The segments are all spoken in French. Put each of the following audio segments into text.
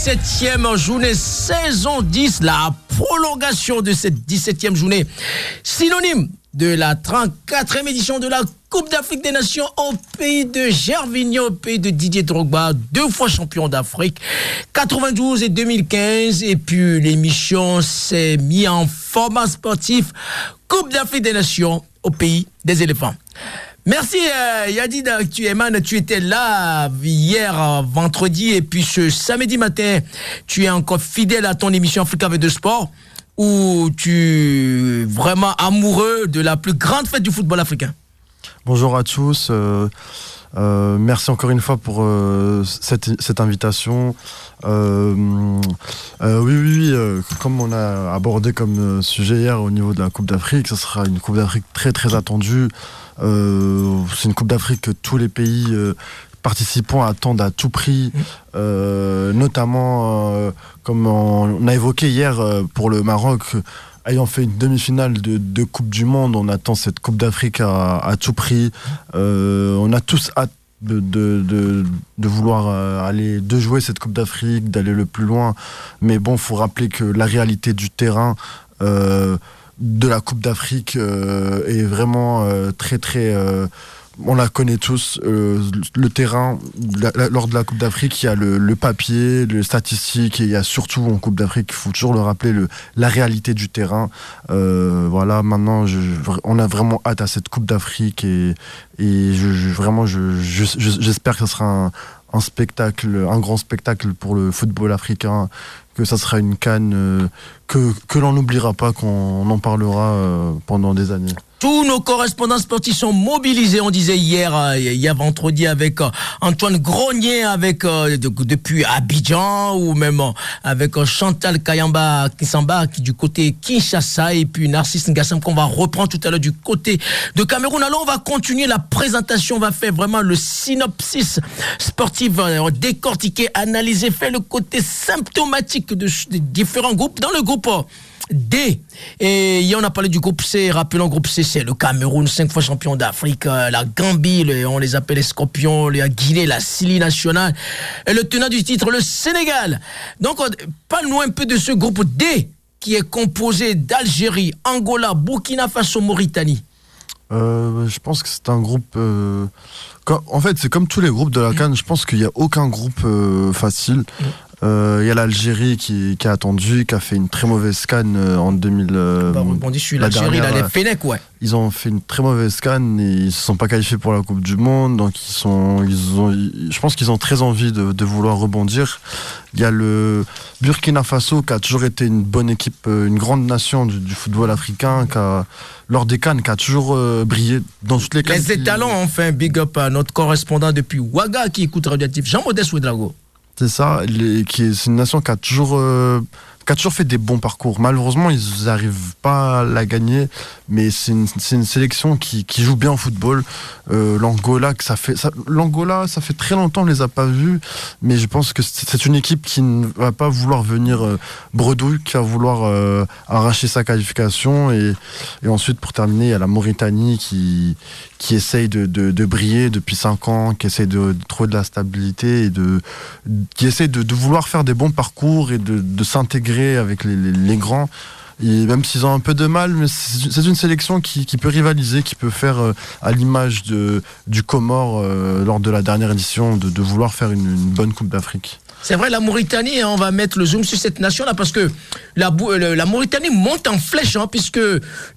17e journée saison 10, la prolongation de cette 17e journée, synonyme de la 34e édition de la Coupe d'Afrique des Nations au pays de Gervinho, au pays de Didier Drogba, deux fois champion d'Afrique, 92 et 2015. Et puis l'émission s'est mise en format sportif Coupe d'Afrique des Nations au pays des éléphants. Merci euh, Yadid tu, tu étais là hier euh, vendredi et puis ce samedi matin, tu es encore fidèle à ton émission Africa avec de sport où tu es vraiment amoureux de la plus grande fête du football africain. Bonjour à tous. Euh, merci encore une fois pour cette, invitation. oui, oui, oui comme on a abordé comme sujet hier au niveau de la Coupe d'Afrique, ce sera une Coupe d'Afrique très très attendue. Euh, c'est une Coupe d'Afrique que tous les pays euh, participants attendent à tout prix, euh, notamment comme on a évoqué hier pour le Maroc, ayant fait une demi-finale de, Coupe du Monde, on attend cette Coupe d'Afrique à, tout prix. on a tous hâte de, vouloir aller, de jouer cette Coupe d'Afrique, d'aller le plus loin. Mais bon, faut rappeler que la réalité du terrain de la Coupe d'Afrique euh, est vraiment euh, très très euh, on la connaît tous, le terrain, lors de la Coupe d'Afrique, il y a le, papier, les statistiques, et il y a surtout en Coupe d'Afrique, il faut toujours le rappeler, le, la réalité du terrain. voilà, maintenant, on a vraiment hâte à cette Coupe d'Afrique et, et je, vraiment, j'espère que ce sera un, un, spectacle, un grand spectacle pour le football africain que ça sera une canne euh, que, l'on n'oubliera pas, qu'on en parlera euh, pendant des années. Tous nos correspondants sportifs sont mobilisés, on disait hier, euh, hier vendredi avec Antoine Grenier, avec depuis Abidjan, ou même avec Chantal Kayamba Kisamba qui du côté Kinshasa, et puis Narcisse Ngassam qu'on va reprendre tout à l'heure du côté de Cameroun. Alors on va continuer la présentation, on va faire vraiment le synopsis sportif, décortiquer, analyser, faire le côté symptomatique de, différents groupes. Dans le groupe D, et y on a parlé du groupe C, rappelons le groupe C, c'est le Cameroun, cinq fois champion d'Afrique, euh, la Gambie, on les appelle les Scorpions, la Guinée, la Syrie nationale, et le tenant du titre, le Sénégal. Donc, parle-nous un peu de ce groupe D, qui est composé d'Algérie, Angola, Burkina Faso, Mauritanie. Euh, je pense que c'est un groupe. Euh, en fait, c'est comme tous les groupes de la Cannes. Je pense qu'il n'y a aucun groupe facile. Mm. Euh, il y a l'Algérie qui, qui, a attendu, qui a fait une très mauvaise canne euh, en 2000. Euh, bah, l'Algérie, il ouais. Ils ont fait une très mauvaise canne et ils se sont pas qualifiés pour la Coupe du Monde, donc ils sont, ils ont, je pense qu'ils ont très envie de, de, vouloir rebondir. Il y a le Burkina Faso qui a toujours été une bonne équipe, une grande nation du, du football africain, qui a, lors des cannes, qui a toujours brillé dans toutes les cannes. Les étalons, enfin, big up à notre correspondant depuis Ouaga qui écoute Radioactif, Jean-Modeste Ouedrago. C'est ça, c'est une nation qui a toujours euh, a toujours fait des bons parcours. Malheureusement, ils n'arrivent pas à la gagner, mais c'est une, sélection qui, joue bien au football. Euh, L'Angola, ça fait l'Angola, ça fait très longtemps, on les a pas vus, mais je pense que c'est une équipe qui ne va pas vouloir venir euh, bredouille, qui va vouloir euh, arracher sa qualification et, ensuite pour terminer, il y a la Mauritanie qui qui essaye de, briller depuis 5 ans, qui essaye de, trouver de la stabilité de qui essaye de, vouloir faire des bons parcours et de, de avec les, grands. Et même s'ils ont un peu de mal, mais c'est une sélection qui, peut rivaliser, qui peut faire euh, à l'image du Comore euh, lors de la dernière édition, de, vouloir faire une, bonne Coupe d'Afrique. C'est vrai, la Mauritanie, hein, on va mettre le zoom sur cette nation-là parce que la, la, Mauritanie monte en flèche, hein, puisque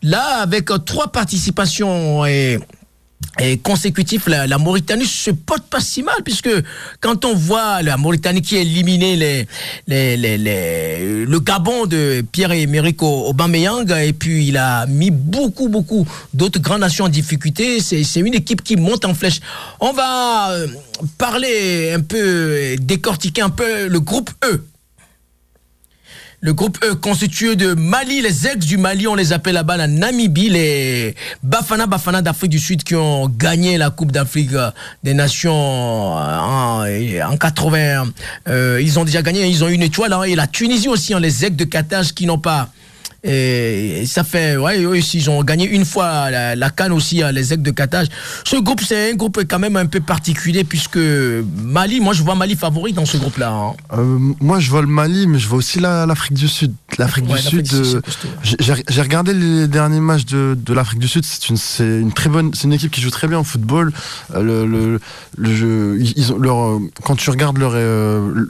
là, avec trois participations et et consécutif, la, Mauritanie se porte pas si mal, puisque quand on voit la Mauritanie qui a éliminé le Gabon de Pierre-Emerick Aubameyang, et puis il a mis beaucoup, beaucoup d'autres grandes nations en difficulté, c'est une équipe qui monte en flèche. On va euh, parler un peu, décortiquer un peu le groupe E le groupe E constitué de Mali, les ex du Mali, on les appelle là-bas la Namibie, les Bafana Bafana d'Afrique du Sud qui ont gagné la Coupe d'Afrique euh, des Nations euh, en, en 80. Euh, ils ont déjà gagné, ils ont une étoile. Hein, et la Tunisie aussi, hein, les ex de Qatar qui n'ont pas Et ça fait, ouais, eux aussi, ils ont gagné une fois la, la Cannes aussi, les aigles de Qatar. Ce groupe, c'est un groupe quand même un peu particulier puisque Mali, moi je vois Mali favori dans ce groupe-là. Hein. Euh, moi je vois le Mali, mais je vois aussi l'Afrique du Sud. L'Afrique du Sud, euh, j'ai regardé les derniers matchs de, de l'Afrique du Sud. C'est une, une très bonne, c'est une équipe qui joue très bien au football. Euh, le, le, jeu, ils ont leur, quand tu regardes leur,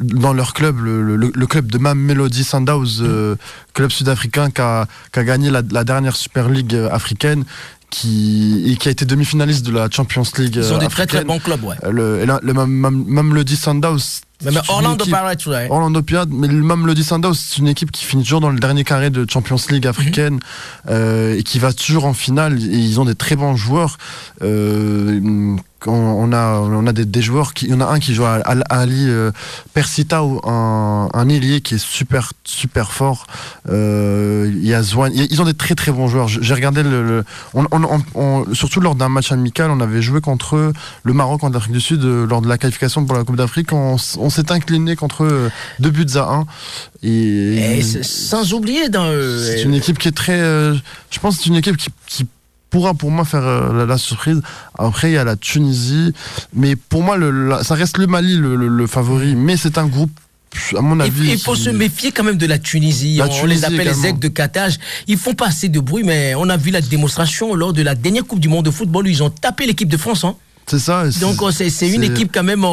dans leur club, le, club de Mam Melody Sundowns, club sud-africain qui a, qui a, gagné la, la dernière Super League africaine qui, et qui a été demi-finaliste de la Champions League. Ils sont des très très bons clubs, ouais. Le, le, même le Sundowns. Même Orlando Pirates, ouais. Orlando Pirates, mais le Mamelody Sundowns, c'est une équipe qui finit toujours dans le dernier carré de Champions League africaine mhm. euh, et qui va toujours en finale. Et ils ont des très bons joueurs. Euh, on, a, on a des, joueurs qui, il y en a un qui joue à, Ali euh, Persita, un, un ailier qui est super super fort. Euh, il y a ils ont des très très bons joueurs. J'ai regardé le, surtout lors d'un match amical, on avait joué contre eux, le Maroc contre l'Afrique du Sud euh, lors de la qualification pour la Coupe d'Afrique. On, s'est incliné contre eux deux buts à un. Et, sans oublier dans. C'est une équipe qui est très. je pense que c'est une équipe qui, qui pourra pour moi faire euh, la, surprise. Après, il y a la Tunisie. Mais pour moi, le, ça reste le Mali le, favori. Mais c'est un groupe à mon avis. Il faut se méfier quand même de la Tunisie. on les appelle les aigles de Qatar. Ils font pas assez de bruit, mais on a vu la démonstration lors de la dernière Coupe du Monde de football où ils ont tapé l'équipe de France. Hein. C'est ça. Donc c'est une équipe quand même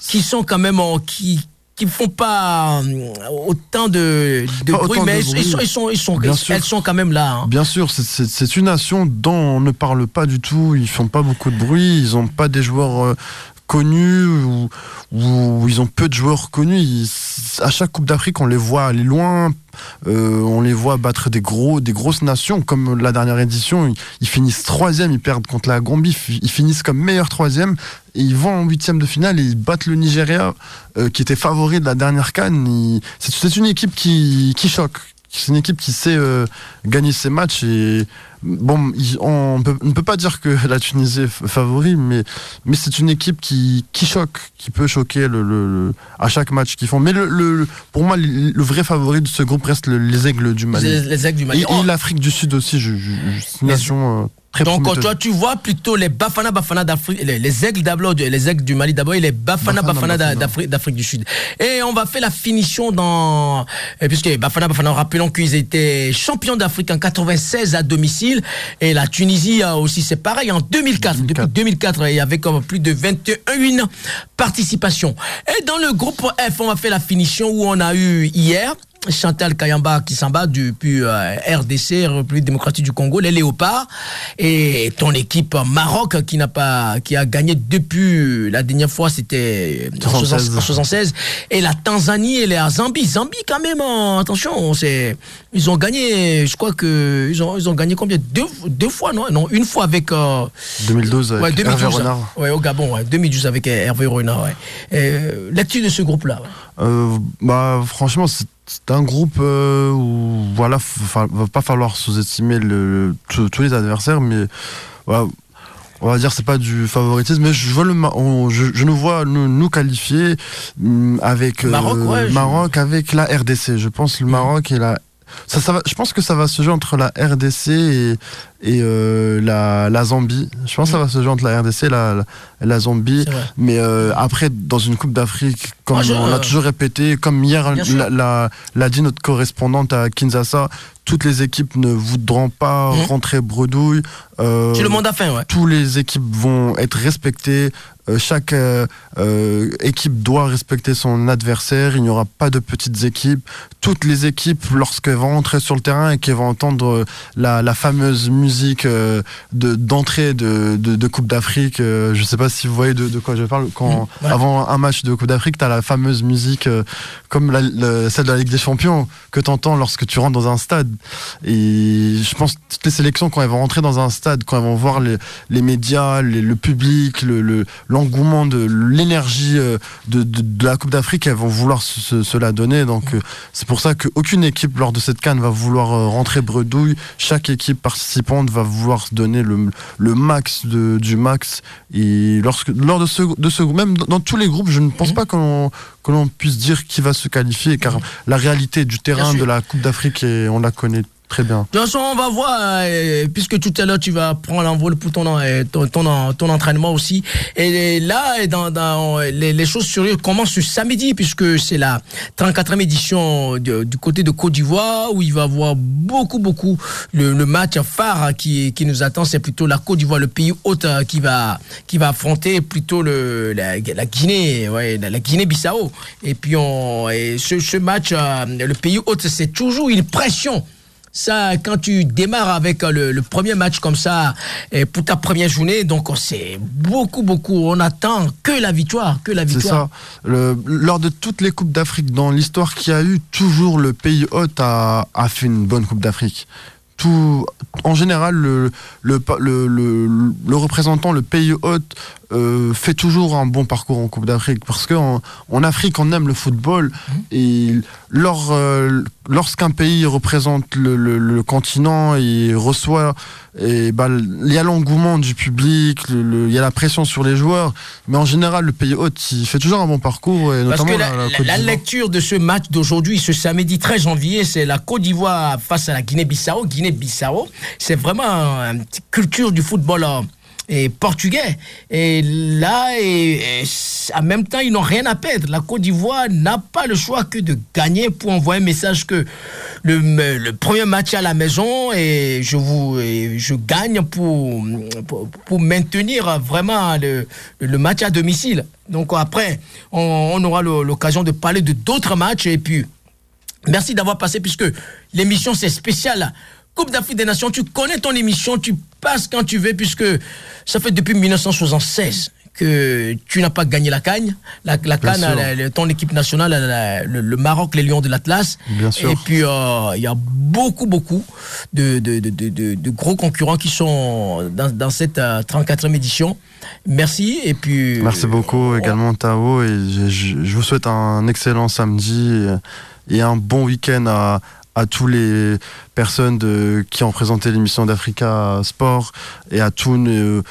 qui sont quand même qui qui font pas euh, autant de, bruit, mais Ils, sont, ils sont, ils sont, elles sont quand même là. Hein. Bien sûr, c'est une nation dont on ne parle pas du tout. Ils font pas beaucoup de bruit. Ils ont pas des joueurs euh, connus ou, ils ont peu de joueurs connus. à chaque Coupe d'Afrique, on les voit aller loin. Euh, on les voit battre des gros, des grosses nations comme la dernière édition. Ils, finissent troisième, ils perdent contre la Gambie, ils finissent comme meilleur troisième et ils vont en huitième de finale et ils battent le Nigeria euh, qui était favori de la dernière canne. C'est une équipe qui, qui choque, c'est une équipe qui sait euh, gagner ses matchs et bon, on ne peut pas dire que la Tunisie est favori, mais, mais c'est une équipe qui, qui choque, qui peut choquer le, à chaque match qu'ils font. Mais le, pour moi, le, vrai favori de ce groupe reste les Aigles du Mali. Les, Aigles du Mali. Et, oh. l'Afrique du Sud aussi, je, nation. Euh, donc toi tu vois plutôt les Bafana Bafana d'Afrique, les, aigles d'abord, les aigles du Mali d'abord et les Bafana Bafana, d'Afrique du Sud. Et on va faire la finition dans puisque Bafana Bafana rappelons qu'ils étaient champions d'Afrique en 96 à domicile et la Tunisie aussi c'est pareil en 2004, 2004. depuis 2004 il y avait comme plus de 21 participations. Et dans le groupe F on va faire la finition où on a eu hier Chantal Kayamba qui s'en bat depuis euh, RDC, République démocratique du Congo, les Léopards, et ton équipe Maroc qui n'a pas, qui a gagné depuis la dernière fois, c'était en 76, et la Tanzanie et la Zambie, Zambie quand même, hein, attention, c'est, ils ont gagné, je crois que ils ont, ils ont gagné combien? Deux, deux fois, non, non, une fois avec 2012 avec Hervé Renard. Ouais, au Gabon, 2012 avec Hervé Renard. Ouais. Lecture de ce groupe-là. Euh, bah franchement c'est c'est un groupe euh, où voilà, va pas falloir sous-estimer le, tous les adversaires, mais on va dire c'est pas du favoritisme, mais je vois le je, nous vois nous, qualifier mm, avec Maroc, euh, Maroc avec la RDC. Je pense le Maroc et la ça, ça va, je pense que ça va se jouer entre la RDC et, et euh, la, la, Zambie. Je pense que ça va se jouer entre la RDC et la, la, Zambie. Mais euh, après, dans une Coupe d'Afrique, comme on a toujours répété, comme hier l'a dit notre correspondante à Kinshasa, toutes les équipes ne voudront pas mhm. rentrer bredouille. Euh, le monde à fin, ouais. Toutes les équipes vont être respectées. Euh, chaque euh, euh, équipe doit respecter son adversaire. Il n'y aura pas de petites équipes. Toutes les équipes, lorsqu'elles vont entrer sur le terrain et qu'elles vont entendre la, la fameuse musique de d'entrée de, de, Coupe d'Afrique, je ne sais pas si vous voyez de, de quoi je parle. Quand mmh, avant un match de Coupe d'Afrique, tu as la fameuse musique comme la, celle de la Ligue des Champions que tu entends lorsque tu rentres dans un stade. Et je pense que toutes les sélections, quand elles vont rentrer dans un stade, quand elles vont voir les, les médias, le public, le, le l'engouement de l'énergie euh, de, de, la Coupe d'Afrique, elles vont vouloir se, la donner. Donc euh, c'est pour ça qu'aucune équipe lors de cette canne va vouloir euh, rentrer bredouille. Chaque équipe participante va vouloir se donner le, le max de, du max. Et lorsque, lors de ce, de ce même dans, tous les groupes, je ne pense pas qu'on que l'on puisse dire qui va se qualifier, car la réalité du terrain de la Coupe d'Afrique, on la connaît très bien. De toute on va voir, euh, puisque tout à l'heure tu vas prendre l'envol pour ton, euh, ton, ton, entraînement aussi. Et là, dans, les, les, choses sérieuses commencent ce samedi, puisque c'est la 34e édition du, côté de Côte d'Ivoire, où il va y avoir beaucoup, beaucoup. Le, match phare qui, qui nous attend, c'est plutôt la Côte d'Ivoire, le pays hôte euh, qui va, qui va affronter plutôt le, la, Guinée, ouais, la, la Guinée-Bissau. Et puis, on, ce, match, le pays hôte, c'est toujours une pression ça, quand tu démarres avec le, le premier match comme ça et pour ta première journée, donc c'est beaucoup, beaucoup. On attend que la victoire, que la victoire. C'est ça. Le, lors de toutes les coupes d'Afrique dans l'histoire qu'il y a eu, toujours le pays hôte a, a fait une bonne coupe d'Afrique. Tout, en général, le, le, le, le, représentant, le pays hôte, euh, fait toujours un bon parcours en Coupe d'Afrique. Parce qu'en en Afrique, on aime le football. Mmh. Et lors, euh, lorsqu'un pays représente le, le, le, continent et reçoit, et bah, il y a l'engouement du public, il y a la pression sur les joueurs, mais en général, le pays hôte, il fait toujours un bon parcours. Et Parce notamment que la, la, la, la lecture de ce match d'aujourd'hui, ce samedi 13 janvier, c'est la Côte d'Ivoire face à la Guinée-Bissau. Guinée-Bissau, c'est vraiment une culture du football. Hein et portugais. Et là, et, en même temps, ils n'ont rien à perdre. La Côte d'Ivoire n'a pas le choix que de gagner pour envoyer un message que le, premier match à la maison et je vous je gagne pour, pour, pour, maintenir vraiment le, le match à domicile. Donc après, on, on aura l'occasion de parler de d'autres matchs et puis merci d'avoir passé puisque l'émission c'est spécial. Coupe d'Afrique des Nations, tu connais ton émission, tu passes quand tu veux, puisque ça fait depuis 1976 que tu n'as pas gagné la Cagne. La, la Cannes, la, ton équipe nationale, le, le, Maroc, les Lions de l'Atlas. Et puis, il euh, y a beaucoup, beaucoup de, de, de, de, gros concurrents qui sont dans, dans cette euh, 34e édition. Merci. Et puis, Merci beaucoup euh, également, Tao. Et je, vous souhaite un excellent samedi et un bon week-end à à tous les personnes qui ont présenté l'émission d'Africa Sport et à tous, euh,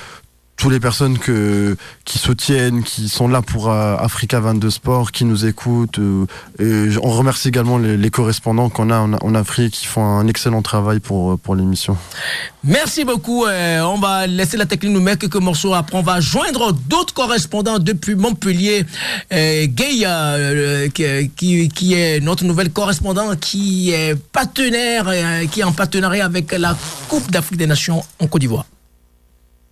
tous les personnes que, qui soutiennent, qui sont là pour euh, Africa 22 Sport, qui nous écoutent. Euh, et on remercie également les, correspondants qu'on a en, Afrique qui font un excellent travail pour, pour l'émission. Merci beaucoup. Euh, on va laisser la technique nous mettre quelques morceaux. Après, on va joindre d'autres correspondants depuis Montpellier. Euh, Gay, euh, qui, qui, est notre nouvelle correspondant, qui est partenaire, qui est en partenariat avec la Coupe d'Afrique des Nations en Côte d'Ivoire.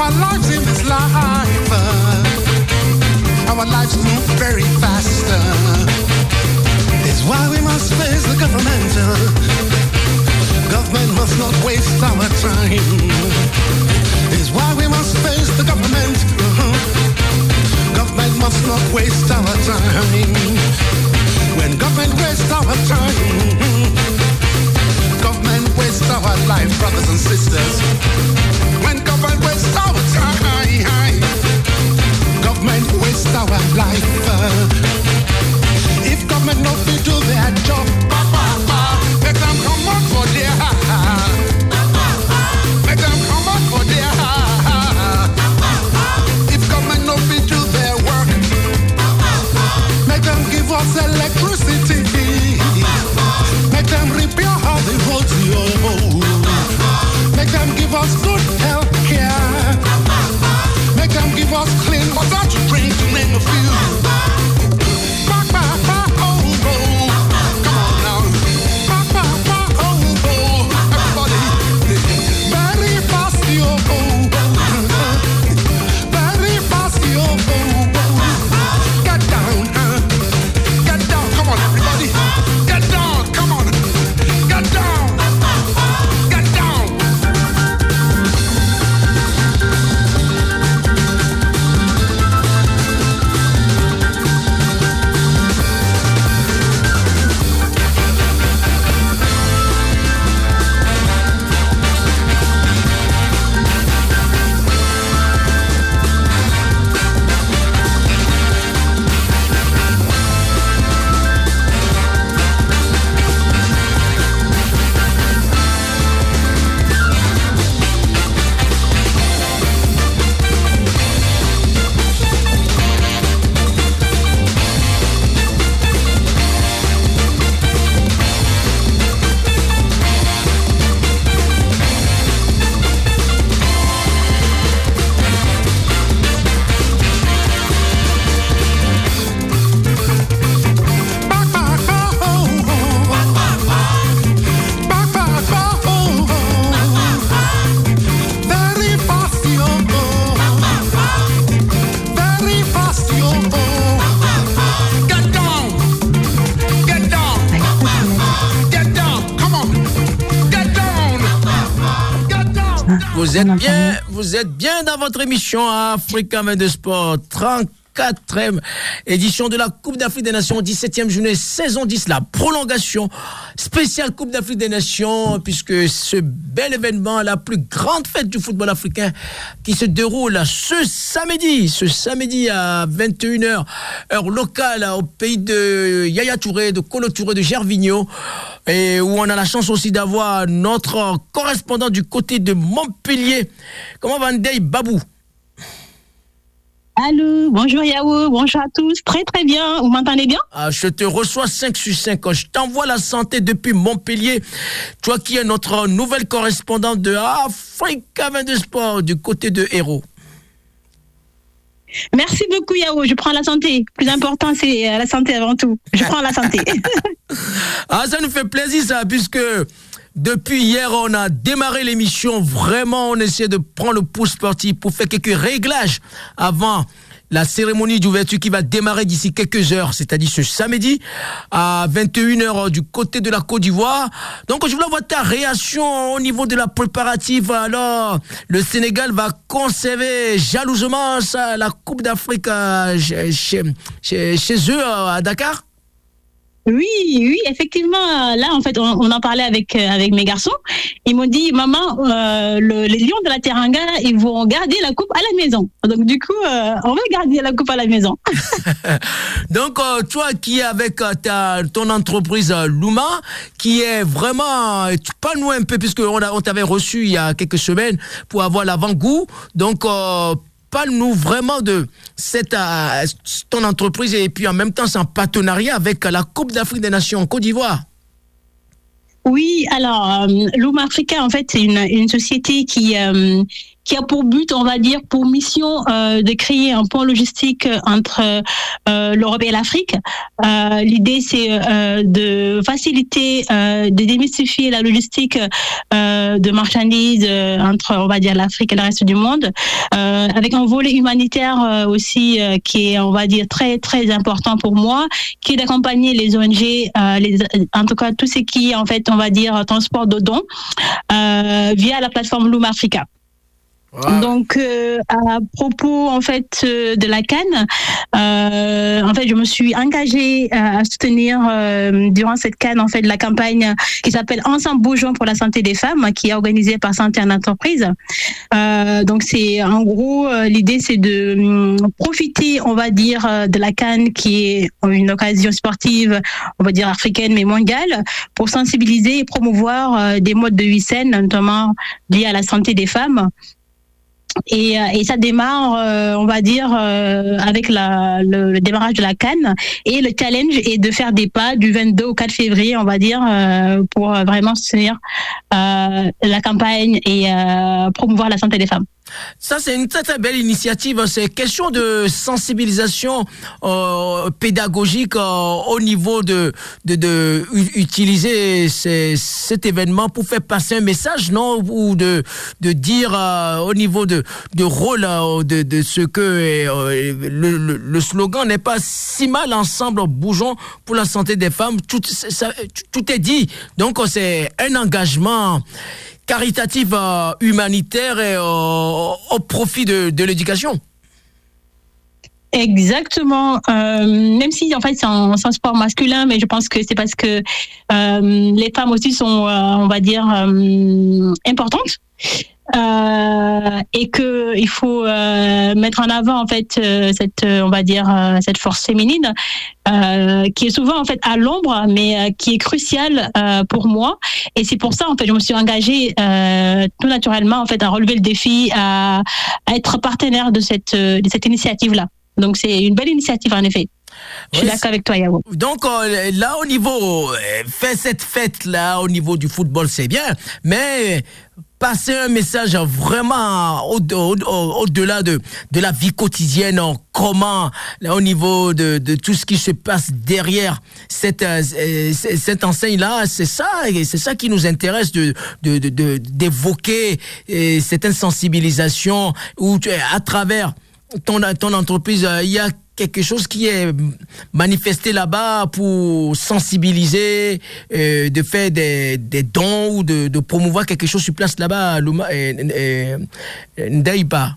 our lives in this life, our lives move very fast. It's why we must face the government. Government must not waste our time. It's why we must face the government. Government must not waste our time. When government wastes our time, wastes our life, brothers and sisters. When government wastes our time, government wastes our life. If government not fit do their job, make them come out for their give us good health care. Make them give us clean water to drink, to name a few. Dans votre émission Africa de Sport. 34e édition de la Coupe d'Afrique des Nations, 17e journée, saison 10, la prolongation spéciale Coupe d'Afrique des Nations, puisque ce bel événement, la plus grande fête du football africain qui se déroule ce samedi, ce samedi à 21h, heure locale au pays de Yaya Touré, de Colo Touré, de Gervinho, et où on a la chance aussi d'avoir notre correspondant du côté de Montpellier. Comment va Ndei Babou? Allô, bonjour Yao, bonjour à tous. Très très bien, vous m'entendez bien? Ah, Je te reçois 5 sur 5. Je t'envoie la santé depuis Montpellier. Toi qui es notre nouvelle correspondante de Africa 22 Sport du côté de Héros. Merci beaucoup Yao, je prends la santé. Plus important c'est euh, la santé avant tout. Je prends la santé. ah, ça nous fait plaisir ça, puisque depuis hier, on a démarré l'émission. Vraiment, on essaie de prendre le pouce sportif pour faire quelques réglages avant la cérémonie d'ouverture qui va démarrer d'ici quelques heures, c'est-à-dire ce samedi à 21h du côté de la Côte d'Ivoire. Donc je voulais avoir ta réaction au niveau de la préparative. Alors, le Sénégal va conserver jalousement la Coupe d'Afrique euh, chez, chez, eux à Dakar? Oui, oui, effectivement. Là, en fait, on, en parlait avec euh, avec mes garçons. Ils m'ont dit, maman, euh, les Lions de la Teranga, ils vont garder la coupe à la maison. Donc, du coup, euh, on va garder la coupe à la maison. Donc, toi qui avec ta, ton entreprise Luma, qui est vraiment, pas nous un peu, puisque on, on t'avait reçu il y a quelques semaines pour avoir l'avant-goût. Donc, parle-nous vraiment de cette, euh, ton entreprise et puis en même temps en partenariat avec la Coupe d'Afrique des Nations en Côte d'Ivoire. Oui, alors euh, Africa, en fait, c'est une, une, société qui, euh, qui a pour but, on va dire, pour mission euh, de créer un pont logistique entre euh, l'Europe et l'Afrique. Euh, L'idée, c'est euh, de faciliter, euh, de démystifier la logistique de marchandises entre, on va dire, l'Afrique et le reste du monde, avec un volet humanitaire aussi qui est, on va dire, très très important pour moi, qui est d'accompagner les ONG, les, en tout cas tout ce qui en fait, on va dire, transport de dons via la plateforme Loom Africa. Donc, euh, à propos en fait euh, de la Cannes, euh, en fait, je me suis engagée à soutenir durant cette Cannes en fait la campagne qui s'appelle Ensemble bougeons pour la santé des femmes, qui est organisée par Santé en entreprise. donc, c'est en gros l'idée, c'est de hum, profiter, on va dire, de la Cannes qui est une occasion sportive, on va dire africaine mais mondiale, pour sensibiliser et promouvoir des modes de vie saines, notamment liés à la santé des femmes. Et, euh, et, ça démarre, euh, on va dire, euh, avec la, le, démarrage de la Cannes. Et le challenge est de faire des pas du 22 au 4 février, on va dire, pour vraiment soutenir la campagne et promouvoir la santé des femmes. Ça, c'est une très très belle initiative. C'est question de sensibilisation euh, pédagogique euh, au niveau de, de, utiliser cet événement pour faire passer un message, non? Ou de, de dire euh, au niveau de, de rôle de, ce que le, le, slogan n'est pas si mal ensemble, bougeons pour la santé des femmes. Tout est dit. Donc, c'est un engagement caritative euh, humanitaire et euh, au profit de, l'éducation. Exactement. Euh, même si en fait c'est un, un, sport masculin, mais je pense que c'est parce que les femmes aussi sont, on va dire, importantes. Euh, et que il faut euh, mettre en avant en fait euh, cette on va dire cette force féminine qui est souvent en fait à l'ombre mais qui est cruciale pour moi. Et c'est pour ça en fait je me suis engagée tout naturellement en fait à relever le défi à, à être partenaire de cette de cette initiative là donc c'est une belle initiative en effet. Je suis d'accord avec toi, Yao. Donc là, au niveau, fait cette fête-là, au niveau du football, c'est bien, mais passer un message vraiment au-delà de, de la vie quotidienne, comment, au niveau de, de tout ce qui se passe derrière cette, euh, cette enseigne-là, c'est ça, c'est ça qui nous intéresse de, d'évoquer cette insensibilisation où à travers ton, ton entreprise, il y a quelque chose qui est manifesté là-bas pour sensibiliser, euh, de faire des, des dons ou de, promouvoir quelque chose sur place là-bas, et, et Ndaïba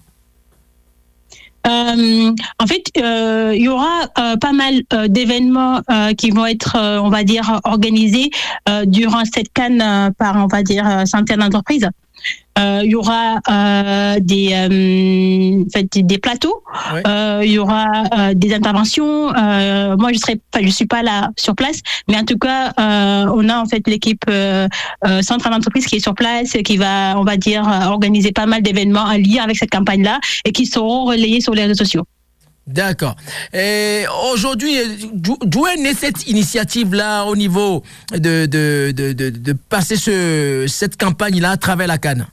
Euh, en fait, euh, il y aura euh, pas mal euh, d'événements euh, qui vont être, euh, on va dire, organisés euh, durant cette canne euh, par, on va dire, euh, centaines d'entreprises. Euh, Il y aura euh, des, euh, fait, des plateaux, Ouais. Il y aura des interventions. Moi, je serai, je suis pas là sur place, mais en tout cas, on a en fait l'équipe centrale d'entreprise qui est sur place, qui va, on va dire, organiser pas mal d'événements en lien avec cette campagne-là et qui seront relayés sur les réseaux sociaux. D'accord. Et Aujourd'hui, d'où d'où est née cette initiative-là au niveau de, de, de, de, de passer ce, cette campagne-là à travers la Cannes?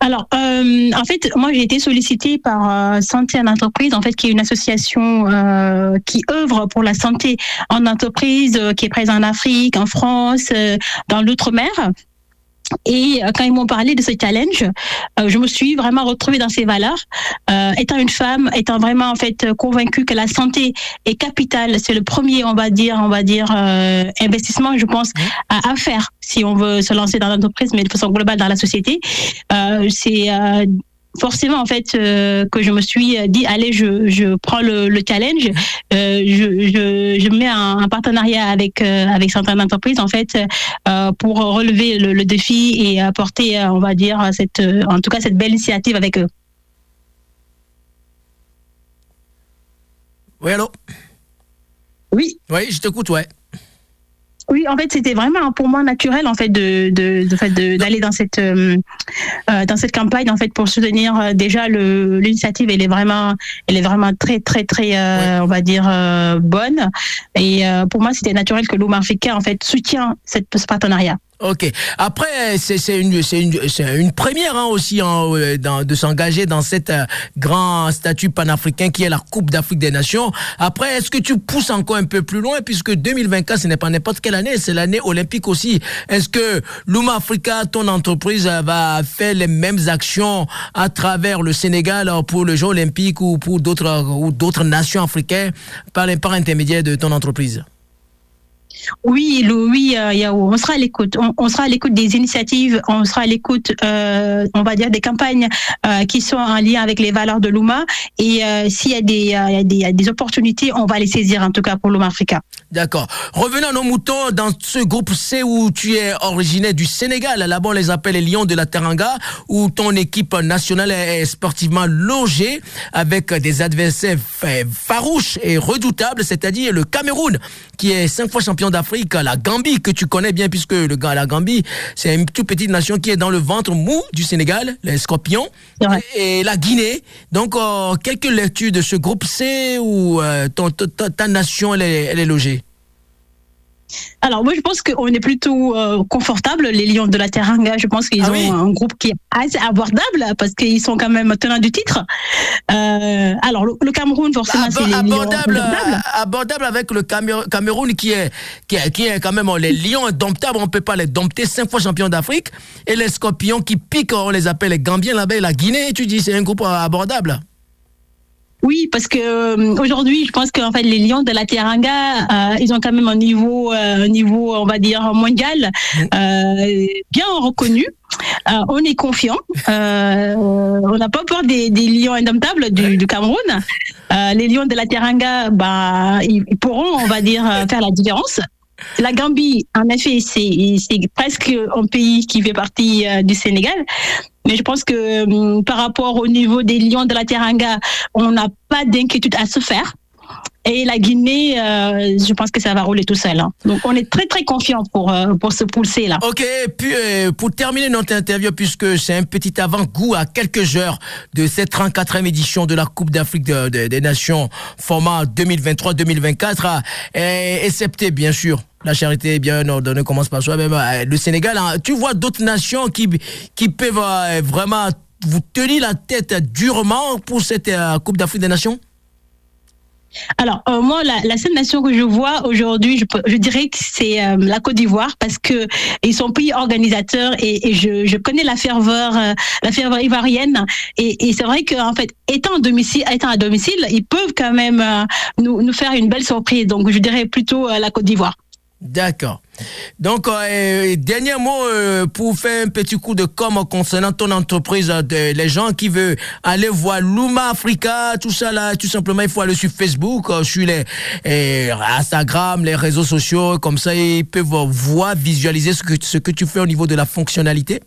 Alors, euh, en fait, moi, j'ai été sollicitée par euh, Santé en entreprise, en fait, qui est une association euh, qui œuvre pour la santé en entreprise, euh, qui est présente en Afrique, en France, euh, dans l'outre-mer. Et euh, quand ils m'ont parlé de ce challenge, euh, je me suis vraiment retrouvée dans ces valeurs. Euh, étant une femme, étant vraiment en fait convaincue que la santé est capitale, c'est le premier, on va dire, on va dire euh, investissement, je pense, à, à faire si on veut se lancer dans l'entreprise, mais de façon globale dans la société. Euh, c'est euh, forcément en fait euh, que je me suis dit allez je, je prends le, le challenge. Euh, je, je, je mets un, un partenariat avec euh, avec certaines entreprises en fait euh, pour relever le, le défi et apporter on va dire cette en tout cas cette belle initiative avec eux. Oui, allô? Oui. Oui, je t'écoute, ouais. Oui, en fait, c'était vraiment pour moi naturel en fait de de, de fait de- d'aller dans cette euh, euh, dans cette campagne en fait pour soutenir euh, déjà le l'initiative. Elle est vraiment elle est vraiment très très très euh, on va dire euh, bonne. Et euh, pour moi, c'était naturel que l'Oumar Africain en fait soutient cette, ce partenariat. Ok. Après, c'est une, une, une première hein, aussi hein, euh, dans- de s'engager dans cet euh, grand statut panafricain qui est la Coupe d'Afrique des Nations. Après, est-ce que tu pousses encore un peu plus loin puisque 2024, ce n'est pas n'importe quelle année, c'est l'année olympique aussi. Est-ce que Luma Africa, ton entreprise, euh, va faire les mêmes actions à travers le Sénégal euh, pour le jeu olympique ou pour d'autres ou d'autres nations africaines par, par intermédiaire de ton entreprise? Oui, le- oui, euh, on sera à l'écoute. On, sera à l'écoute des initiatives, on sera à l'écoute, euh, on va dire, des campagnes euh, qui sont en lien avec les valeurs de l'UMA. Et euh, s'il y, y a des- opportunités, on va les saisir, en tout cas pour l'UMA Africa. D'accord. Revenons à nos moutons dans ce groupe C où tu es originaire du Sénégal. Là-bas, on les appelle les Lions de la Teranga, où ton équipe nationale est sportivement logée avec des adversaires fa- farouches et redoutables, c'est-à-dire le Cameroun, qui est cinq fois champion d'Afrique, la Gambie, que tu connais bien, puisque le, la Gambie, c'est une toute petite nation qui est dans le ventre mou du Sénégal, les scorpions, et la Guinée. Donc, euh, quelques lectures de ce groupe C où euh, ton- ta, ta nation, elle est, elle est logée? Alors moi je pense qu'on est plutôt euh, confortable, les Lions de la Teranga. Je pense qu'ils Ah ont oui un groupe qui est assez abordable parce qu'ils sont quand même tenants du titre. Euh, alors le, le Cameroun forcément Abo- c'est abordable, euh, abordable avec le Cameroun qui est, qui est, qui est quand même les lions indomptables, on peut pas les dompter, cinq fois champion d'Afrique, et les scorpions qui piquent, on les appelle les Gambiens là-bas, et la Guinée, tu dis, c'est un groupe abordable. Oui, parce que euh, aujourd'hui, je pense qu'en fait, les Lions de la Teranga, euh, ils ont quand même un niveau, euh, un niveau, on va dire mondial, euh, bien reconnu. Euh, on est confiant. Euh, on n'a pas peur des, des Lions indomptables du, du Cameroun. Euh, les Lions de la Teranga, bah, ils, pourront, on va dire, euh, faire la différence. La Gambie, en effet, c'est c'est presque un pays qui fait partie euh, du Sénégal. Mais je pense que hum, par rapport au niveau des Lions de la Teranga, on n'a pas d'inquiétude à se faire. Et la Guinée, euh, je pense que ça va rouler tout seul. hein. Donc on est très très confiant pour euh, pour se pousser là. Ok, puis euh, pour terminer notre interview, puisque c'est un petit avant-goût à quelques heures de cette 34e édition de la Coupe d'Afrique de- de- des Nations, format 2023-2024, euh, et, excepté bien sûr la charité bien ordonnée commence par soi-même. Le Sénégal, hein, tu vois d'autres nations qui, qui peuvent vraiment vous tenir la tête durement pour cette Coupe d'Afrique des Nations? Alors, euh, moi, la, la, seule nation que je vois aujourd'hui, je, je, dirais que c'est euh, la Côte d'Ivoire parce que ils sont pays organisateurs et, et je, je, connais la ferveur, euh, la ferveur ivoirienne. Et, et c'est vrai qu'en fait, étant, domicile, étant à domicile, ils peuvent quand même euh, nous, nous faire une belle surprise. Donc, je dirais plutôt la Côte d'Ivoire. D'accord. Donc, euh, dernier mot euh, pour faire un petit coup de com concernant ton entreprise, euh, les gens qui veulent aller voir Luma Africa, tout ça là, tout simplement, il faut aller sur Facebook, euh, sur les euh, Instagram, les réseaux sociaux, comme ça ils peuvent voir, visualiser ce que, ce que tu fais au niveau de la fonctionnalité.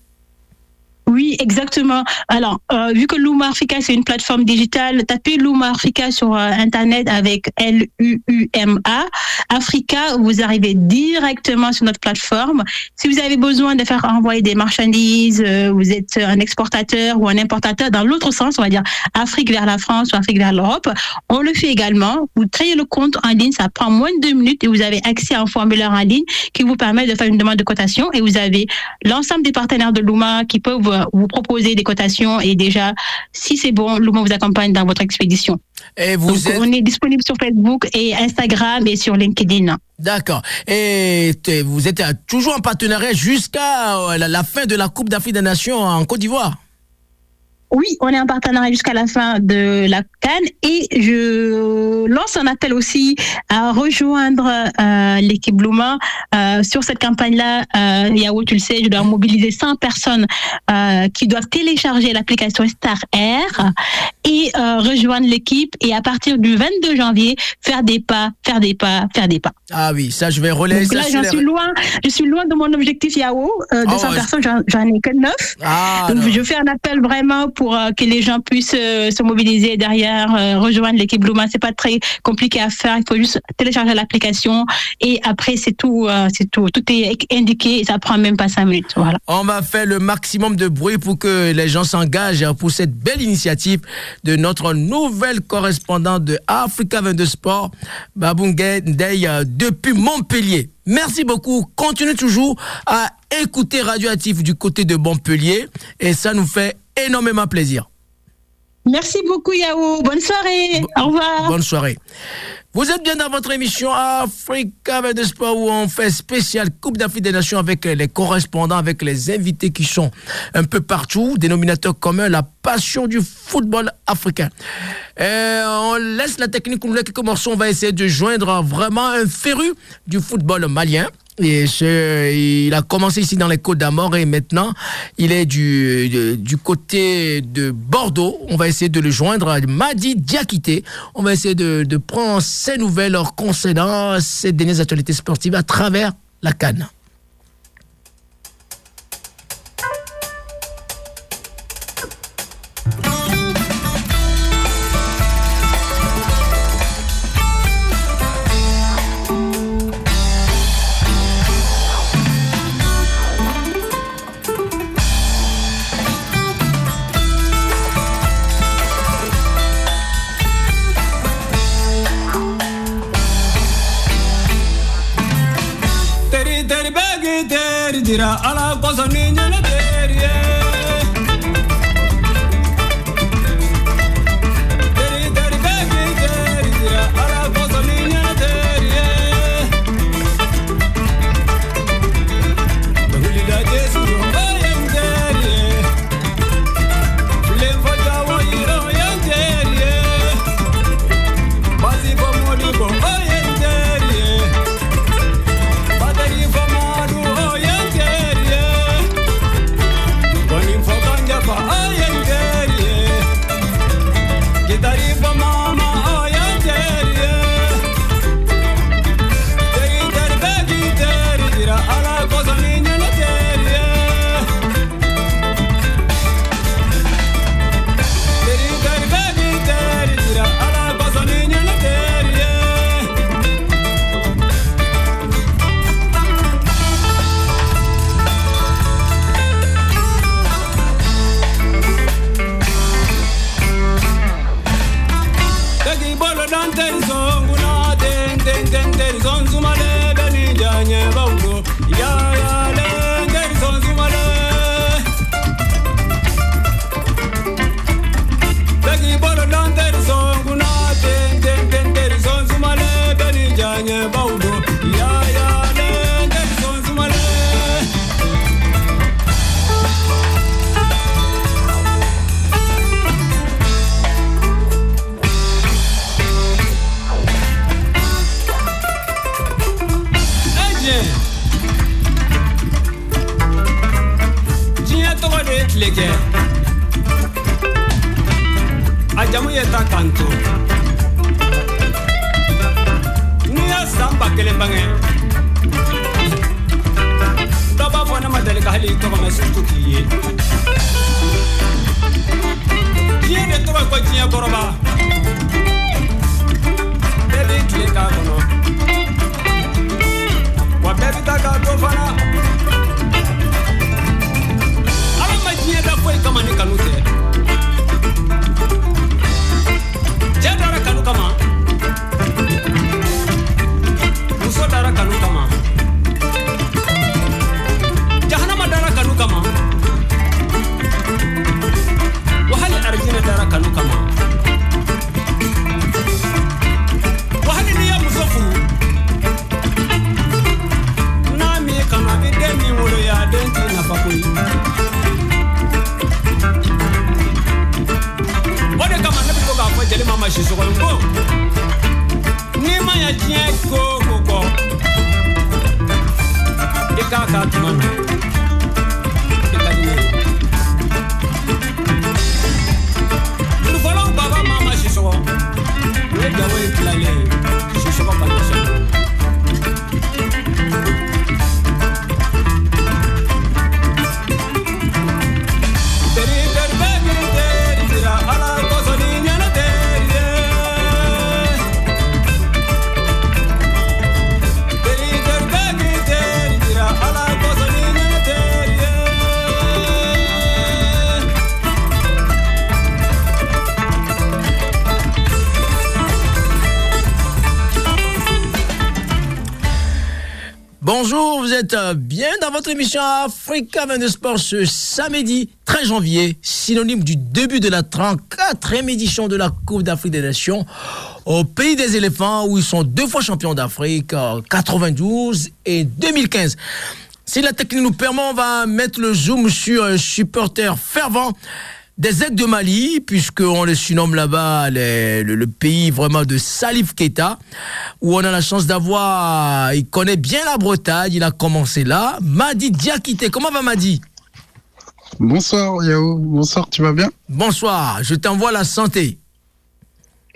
Oui, exactement. Alors, euh, vu que Luma Africa, c'est une plateforme digitale, tapez Luma Africa sur euh, Internet avec L-U-U-M-A. Africa, vous arrivez directement sur notre plateforme. Si vous avez besoin de faire envoyer des marchandises, euh, vous êtes un exportateur ou un importateur dans l'autre sens, on va dire Afrique vers la France ou Afrique vers l'Europe, on le fait également. Vous créez le compte en ligne, ça prend moins de deux minutes et vous avez accès à un formulaire en ligne qui vous permet de faire une demande de cotation et vous avez l'ensemble des partenaires de Luma qui peuvent vous vous proposer des cotations et déjà, si c'est bon, Luma vous accompagne dans votre expédition. Et vous Donc, êtes... On est disponible sur Facebook et Instagram et sur LinkedIn. D'accord. Et vous êtes toujours en partenariat jusqu'à la, la fin de la Coupe d'Afrique des Nations en Côte d'Ivoire? Oui, on est en partenariat jusqu'à la fin de la Cannes et je lance un appel aussi à rejoindre euh, l'équipe Luma euh, sur cette campagne-là. Euh, Yahoo, tu le sais, je dois mobiliser 100 personnes euh, qui doivent télécharger l'application Star Air et rejoindre l'équipe et à partir du 22 janvier faire des pas, faire des pas, faire des pas. Ah oui, ça je vais relayer Donc là, j'en suis loin, je suis loin de mon objectif Yahoo euh, de Ah 100 ouais. personnes, j'en- j'en ai que 9. Ah, Donc, non. je fais un appel vraiment pour euh, que les gens puissent euh, se mobiliser derrière, euh, rejoindre l'équipe Luma. C'est pas très compliqué à faire. Il faut juste télécharger l'application et après c'est tout, c'est tout. Tout est indiqué et ça prend même pas cinq minutes. On va faire le maximum de bruit pour que les gens s'engagent pour cette belle initiative de notre nouvelle correspondante de Africa 22 Sport, Babungay Ndeye, depuis Montpellier. Merci beaucoup. Continue toujours à écouter Radioactif du côté de Montpellier et ça nous fait énormément plaisir. Merci beaucoup Yahoo. Bonne soirée. Au revoir. Bonne soirée. Vous êtes bien dans votre émission Africa 22 Sport où on fait spécial Coupe d'Afrique des Nations avec les correspondants, avec les invités qui sont un peu partout. Dénominateur commun, la passion du football africain. Et on laisse la technique, laisse quelques morceaux. On va essayer de joindre vraiment un féru du football malien. Il a commencé ici dans les Côtes d'Armor et maintenant il est du, côté de Bordeaux. On va essayer de le joindre. Madi Diakité. On va essayer de, prendre ses nouvelles concernant ces dernières actualités sportives à travers la canne. tira ala kosa ni nyene euh, bien dans votre émission Africa 22 Sport ce samedi 13 janvier, synonyme du début de la 34e édition de la Coupe d'Afrique des Nations au pays des éléphants où ils sont deux fois champions d'Afrique, euh, 92 et 2015. Si la technique nous permet, on va mettre le zoom sur un supporter fervent des aides de Mali, puisqu'on le surnomme là-bas les- le, le pays vraiment de Salif Keita, où on a la chance d'avoir, il connaît bien la Bretagne, il a commencé là. Madi Diakité, comment va Madi? Bonsoir Yao, bonsoir, tu vas bien? Bonsoir, je t'envoie la santé.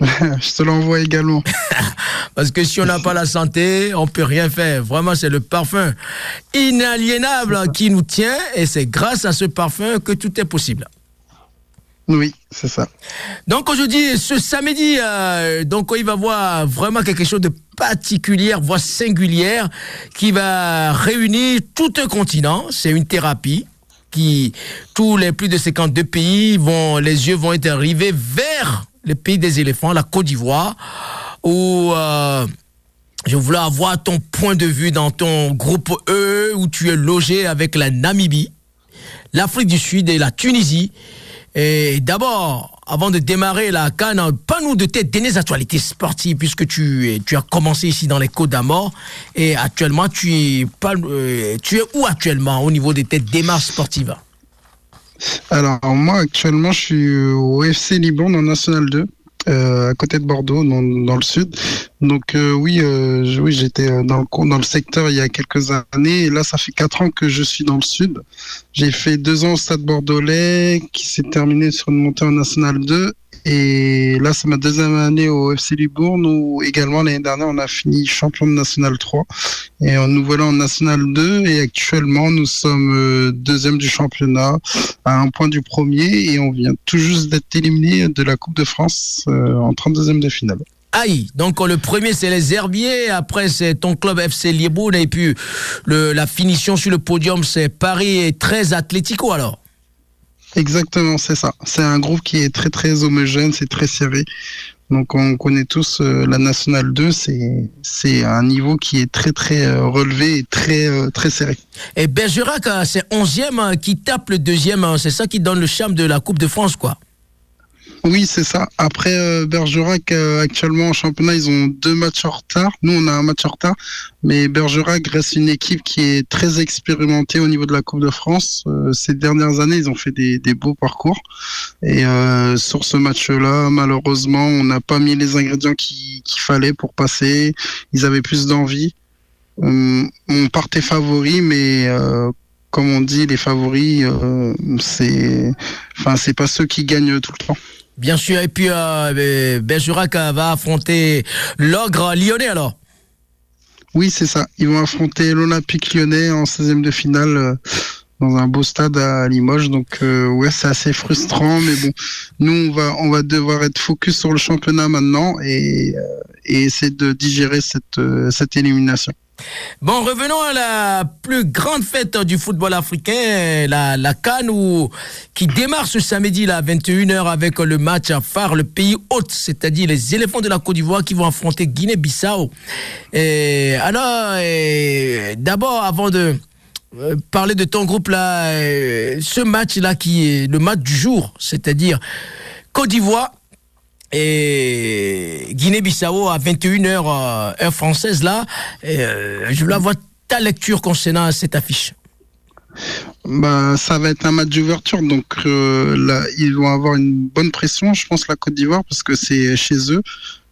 Je te l'envoie également. Parce que si on n'a pas la santé, on peut rien faire. Vraiment, c'est le parfum inaliénable qui nous tient et c'est grâce à ce parfum que tout est possible. Oui, c'est ça. Donc aujourd'hui, ce samedi, euh, donc il va voir vraiment quelque chose de particulier, voire singulière, qui va réunir tout un continent. C'est une thérapie qui, tous les plus de 52 pays vont, les yeux vont être rivés vers le pays des éléphants, la Côte d'Ivoire, où euh, je voulais avoir ton point de vue dans ton groupe E, où tu es logé avec la Namibie, l'Afrique du Sud et la Tunisie. Et d'abord, avant de démarrer la canne, pas-nous de tes dernières actualités sportives, puisque tu, tu as commencé ici dans les Côtes d'Amour. Et actuellement, tu es, euh, tu es où actuellement au niveau de tes démarches sportives? Alors moi actuellement je suis au FC Liban en National 2, euh, à côté de Bordeaux, dans, dans le sud. Donc euh, oui, euh, oui j'étais euh, dans le, dans le secteur il y a quelques années et là ça fait quatre ans que je suis dans le sud. J'ai fait deux ans au Stade Bordelais qui s'est terminé sur une montée en National 2 et là c'est ma deuxième année au FC Libourne où également l'année dernière on a fini champion de National 3 et euh, nous voilà en National 2 et actuellement nous sommes euh, deuxième du championnat à un point du premier et on vient tout juste d'être éliminé de la Coupe de France euh, en 32e de finale. Aïe, donc le premier c'est les Herbiers, après c'est ton club FC Libourne et puis le, la finition sur le podium c'est Paris et 13 Atlético alors. Exactement, c'est ça. C'est un groupe qui est très très homogène, c'est très serré. Donc on connaît tous euh, la Nationale 2, c'est un niveau qui est très très euh, relevé et très euh, très serré. Et Bergerac euh, c'est 11e euh, qui tape le deuxième, euh, c'est ça qui donne le charme de la Coupe de France quoi. Oui, c'est ça. Après, euh, Bergerac, euh, actuellement en championnat, ils ont deux matchs en retard. Nous, on a un match en retard. Mais Bergerac reste une équipe qui est très expérimentée au niveau de la Coupe de France. Euh, ces dernières années, ils ont fait des, beaux parcours. Et sur ce match-là, malheureusement, on n'a pas mis les ingrédients qui- qu'il fallait pour passer. Ils avaient plus d'envie. On, on partait favoris, mais comme on dit, les favoris, euh, c'est, enfin, c'est pas ceux qui gagnent tout le temps. Bien sûr, et puis euh, Bergerac euh, va affronter l'ogre lyonnais alors. Oui, c'est ça. Ils vont affronter l'Olympique lyonnais en 16e de finale euh, dans un beau stade à Limoges. Donc, euh, ouais, c'est assez frustrant. Mais bon, nous, on va, on va devoir être focus sur le championnat maintenant et, et essayer de digérer cette élimination. Bon, revenons à la plus grande fête du football africain, la, la Cannes, qui démarre ce samedi à 21h avec le match à phare, le pays hôte, c'est-à-dire les éléphants de la Côte d'Ivoire qui vont affronter Guinée-Bissau. Alors, d'abord, avant de euh, parler de ton groupe là, euh, ce match là qui est le match du jour, c'est-à-dire Côte d'Ivoire et Guinée-Bissau à 21h heure française là. Euh, je voulais avoir ta lecture concernant cette affiche. Bah, ça va être un match d'ouverture, donc euh, ils vont avoir une bonne pression, je pense, la Côte d'Ivoire, parce que c'est chez eux,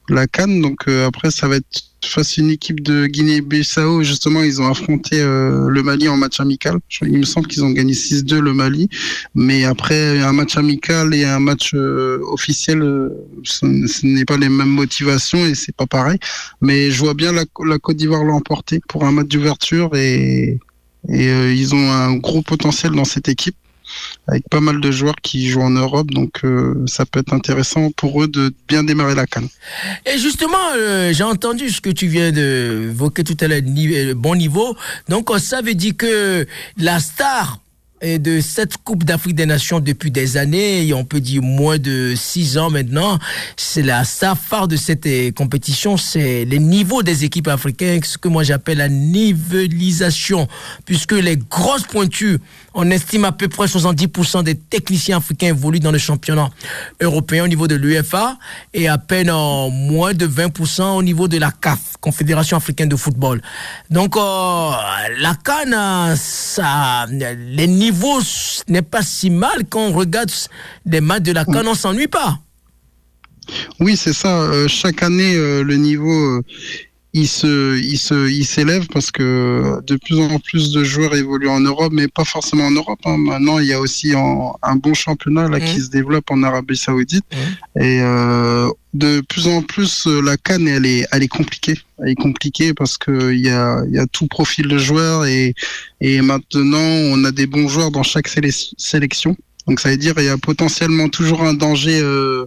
la Cannes. Donc euh, après, ça va être face à une équipe de Guinée-Bissau. Justement, ils ont affronté euh, le Mali en match amical. Il me semble qu'ils ont gagné 6-2 le Mali, mais après un match amical et un match euh, officiel, euh, ce, n'est pas les mêmes motivations et c'est pas pareil. Mais je vois bien la, Côte d'Ivoire l'emporter pour un match d'ouverture et ils ont un gros potentiel dans cette équipe avec pas mal de joueurs qui jouent en Europe, donc euh, ça peut être intéressant pour eux de bien démarrer la canne. Et justement, euh, j'ai entendu ce que tu viens de évoquer tout à l'heure, euh, bon niveau. Donc, ça veut dire que la star de cette Coupe d'Afrique des Nations depuis des années, et on peut dire moins de six ans maintenant, c'est la star phare de cette compétition, c'est les niveaux des équipes africaines, ce que moi j'appelle la nivellisation, puisque les grosses pointures, on estime à peu près 70% des techniciens africains évoluent dans le championnat européen au niveau de l'UFA et à peine en moins de 20% au niveau de la CAF, Confédération africaine de football. Donc euh, la CAN, euh, les niveaux n'est pas si mal quand on regarde les matchs de la CAN, on s'ennuie pas. Oui, c'est ça. euh, chaque année, euh, le niveau euh, il se, il se, il s'élève parce que de plus en plus de joueurs évoluent en Europe, mais pas forcément en Europe. hein. Maintenant, il y a aussi en- un bon championnat là qui Mhm. se développe en Arabie Saoudite. Mhm. Et euh, de plus en plus, euh, la canne, elle est, elle est compliquée. Elle est compliquée parce que il y a, il y a tout profil de joueurs et, et maintenant, on a des bons joueurs dans chaque séle- sélection. Donc, ça veut dire il y a potentiellement toujours un danger. euh,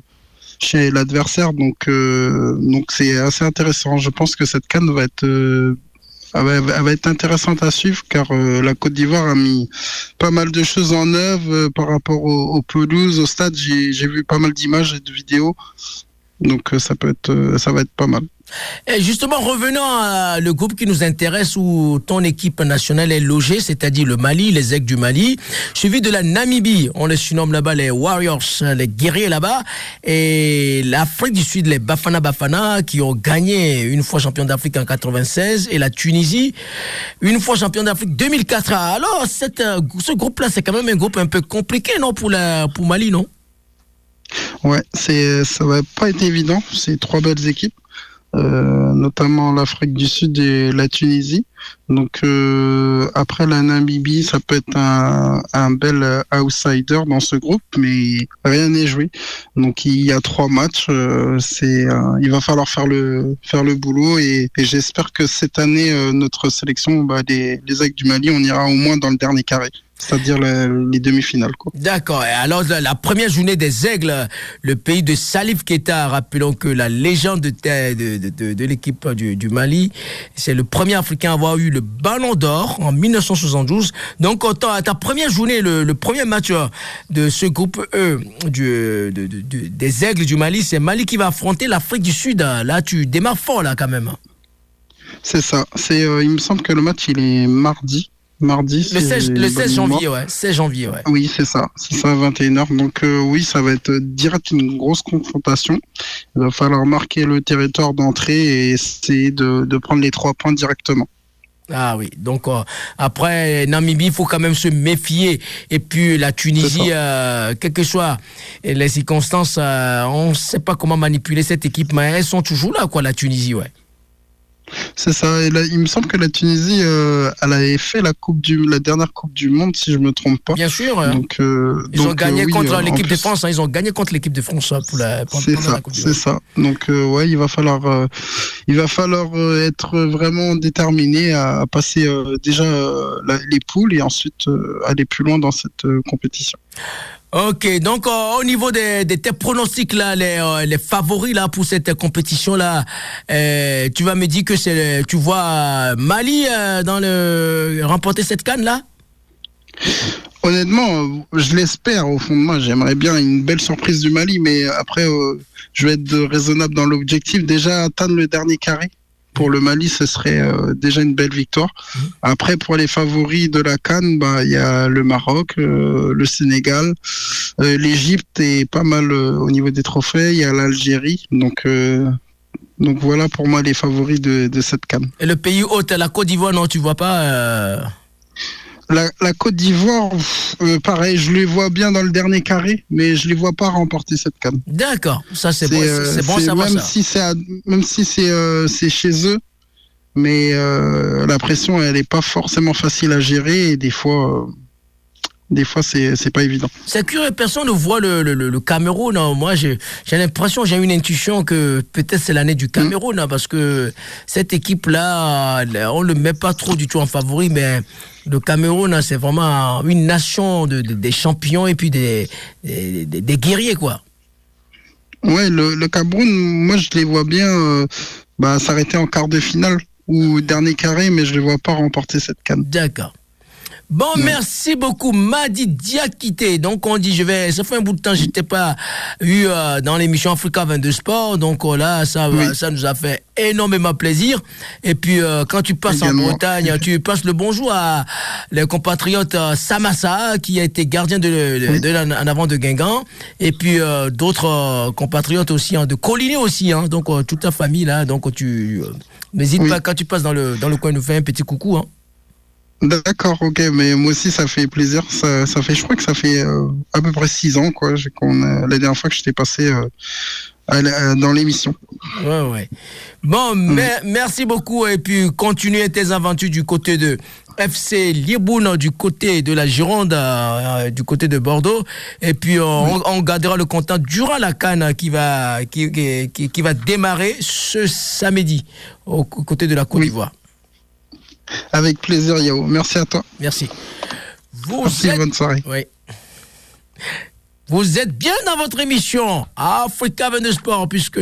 chez l'adversaire. Donc, euh, donc c'est assez intéressant. Je pense que cette canne va être, euh, elle va, être intéressante à suivre car euh, la Côte d'Ivoire a mis pas mal de choses en œuvre par rapport aux, aux pelouses, au stade. J'ai vu pas mal d'images et de vidéos. Donc ça peut être, ça va être pas mal. Et justement, revenons à le groupe qui nous intéresse où ton équipe nationale est logée, c'est-à-dire le Mali, les aigles du Mali, suivi de la Namibie, on les surnomme là-bas les Warriors, les guerriers là-bas, et l'Afrique du Sud, les Bafana Bafana, qui ont gagné une fois champion d'Afrique en 96, et la Tunisie, une fois champion d'Afrique 2004. Alors, ce groupe-là, c'est quand même un groupe un peu compliqué, non, pour, la, pour Mali, non? Ouais, c'est, ça va pas être évident. C'est trois belles équipes. Euh, notamment l'Afrique du Sud et la Tunisie. Donc euh, après la Namibie, ça peut être un, un bel euh, outsider dans ce groupe, mais rien n'est joué. Donc il y a trois matchs, euh, c'est euh, il va falloir faire le faire le boulot et, et j'espère que cette année notre sélection, bah, les les du Mali, on ira au moins dans le dernier carré, c'est-à-dire les demi-finales quoi. D'accord. Et alors, la, la première journée des Aigles, le pays de Salif Keita, rappelons que la légende de, de, de, de- de l'équipe du, du Mali, c'est le premier Africain à avoir eu le ballon d'or en 1972. Donc, autant à ta première journée, le, le premier match euh, de ce groupe E du, de- des Aigles du Mali, c'est Mali qui va affronter l'Afrique du Sud. Là, tu démarres fort, là, quand même. C'est ça. C'est, euh, il me semble que le match il est mardi. Mardi. Le si 16, j'ai le bonne 16 mémoire. janvier, ouais. 16 janvier, ouais. Oui, c'est ça. C'est ça, 21h. Donc euh, oui, ça va être direct une grosse confrontation. Il va falloir marquer le territoire d'entrée et essayer de, de prendre les trois points directement. Ah oui, donc euh, après Namibie, il faut quand même se méfier. Et puis la Tunisie, euh, quelles que soient les circonstances, euh, on ne sait pas comment manipuler cette équipe, mais elles sont toujours là, quoi, la Tunisie, ouais. C'est ça. Et là, il me semble que la Tunisie, euh, elle avait fait la coupe du, la dernière coupe du monde, si je me trompe pas. Bien sûr. hein. Donc, euh, ils donc, ont gagné euh, oui, contre l'équipe de France. hein, ils ont gagné contre l'équipe de France hein, pour la, C'est ça, c'est ça. Donc ouais, il va falloir, il va falloir être vraiment déterminé à, à passer déjà la- les poules et ensuite aller plus loin dans cette compétition. Ok, donc euh, au niveau des tes pronostics là, les, euh, les favoris là pour cette compétition là, euh, tu vas me dire que c'est, tu vois Mali dans le remporter cette canne là? Honnêtement, je l'espère au fond de moi. J'aimerais bien une belle surprise du Mali, mais après, je vais être de- raisonnable dans l'objectif. Déjà atteindre le dernier carré. Pour le Mali, ce serait euh, déjà une belle victoire. Après, pour les favoris de la Cannes, bah, il y a le Maroc, euh, le Sénégal, euh, l'Égypte est pas mal au niveau des trophées. Il y a l'Algérie. Donc, donc voilà pour moi les favoris de, de cette Cannes. Et le pays hôte, la Côte d'Ivoire, non, tu vois pas. La, la Côte d'Ivoire, euh, pareil, je les vois bien dans le dernier carré, mais je les vois pas remporter cette Cannes. D'accord, ça c'est bon, euh, c'est bon savoir même ça. si à- même si c'est euh, chez eux, mais euh, la pression elle est pas forcément facile à gérer et des fois euh, des fois c'est pas évident. C'est curieux, personne ne voit le, le, Cameroun. hein. Moi, j'ai l'impression, j'ai une intuition que peut-être c'est l'année du Cameroun, hein, parce que cette équipe-là, on le met pas trop du tout en favori, mais le Cameroun, hein, c'est vraiment une nation de, de- des champions et puis des, des, guerriers, quoi. Ouais, le, le Cameroun, moi je les vois bien euh, bah, s'arrêter en quart de finale ou dernier carré, mais je les vois pas remporter cette canne. D'accord. Bon, merci beaucoup, Madi Diakité. Donc, on dit, je vais, ça fait un bout de temps, je t'ai pas eu euh, dans l'émission Africa 22 Sport. Donc, euh, là, ça, Oui. ça nous a fait énormément plaisir. Et puis, euh, quand tu passes Également. en Bretagne, tu passes le bonjour à les compatriotes euh, Samassa, qui a été gardien de, de, de en avant de Guingamp. Et puis, euh, d'autres euh, compatriotes aussi, hein, de Collinet aussi. Hein, donc, euh, toute ta famille, là. Donc, tu, euh, n'hésite pas, quand tu passes dans le, dans le coin, nous fais un petit coucou. Hein. D'accord, ok, mais moi aussi ça fait plaisir. Ça, ça fait, je crois que ça fait euh, à peu près six ans quoi, qu'on la dernière fois que je t'ai passé euh, à la- dans l'émission. Ouais, ouais. Bon, mer- merci beaucoup et puis continuez tes aventures du côté de FC Libourne, du côté de la Gironde, euh, du côté de Bordeaux. Et puis on, on gardera le contact durant la canne qui va, qui, qui, qui- qui va démarrer ce samedi au côté de la Côte Oui. Avec plaisir, Yao. Merci à toi. Merci. Vous Merci, êtes bonne soirée. Oui. Vous êtes bien dans votre émission Africa 22 Sport, puisque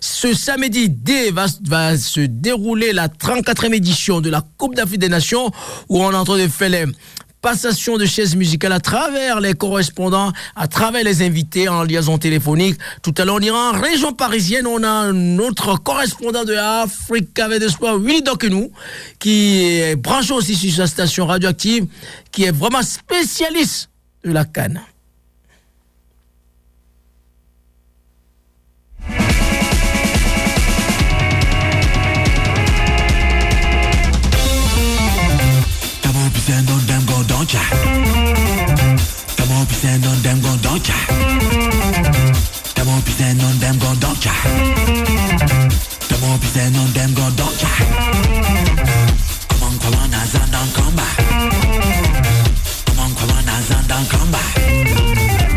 ce samedi D va, va se dérouler la 34e édition de la Coupe d'Afrique des Nations, où on est en train de faire les passations de chaises musicales à travers les correspondants, à travers les invités en liaison téléphonique. Tout à l'heure, on ira en région parisienne, on a notre correspondant de Africa 22 Sport, Willy nous qui est branché aussi sur sa station radioactive, qui est vraiment spécialiste de la canne. dodge Them won't be saying on them gon' dodge Them won't be saying on them gon' dodge Them won't be saying on them gon' dodge Come on, come on, as and come back Come on, come on, as and come back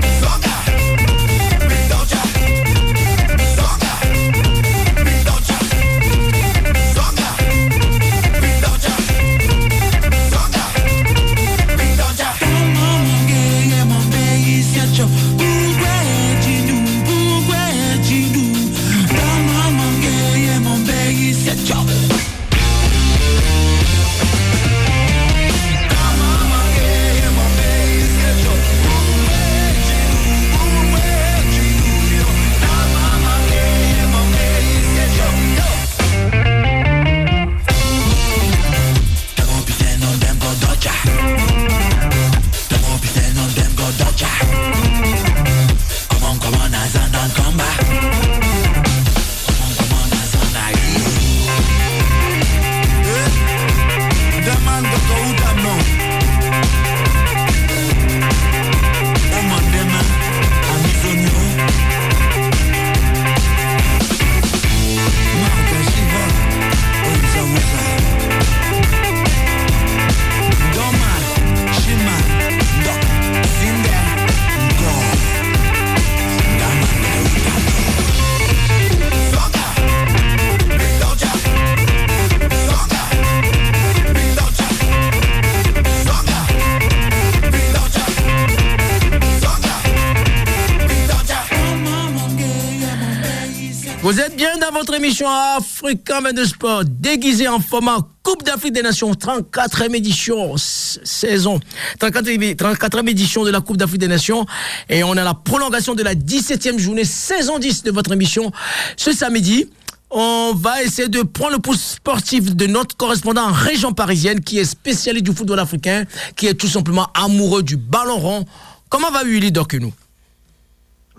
Africain de Sport, déguisé en format Coupe d'Afrique des Nations, 34e édition, saison, 34e, 34e édition de la Coupe d'Afrique des Nations. Et on a la prolongation de la 17e journée, saison 10 de votre émission. Ce samedi, on va essayer de prendre le pouce sportif de notre correspondant en région parisienne qui est spécialiste du football africain, qui est tout simplement amoureux du ballon rond. Comment va Willy Dorkenou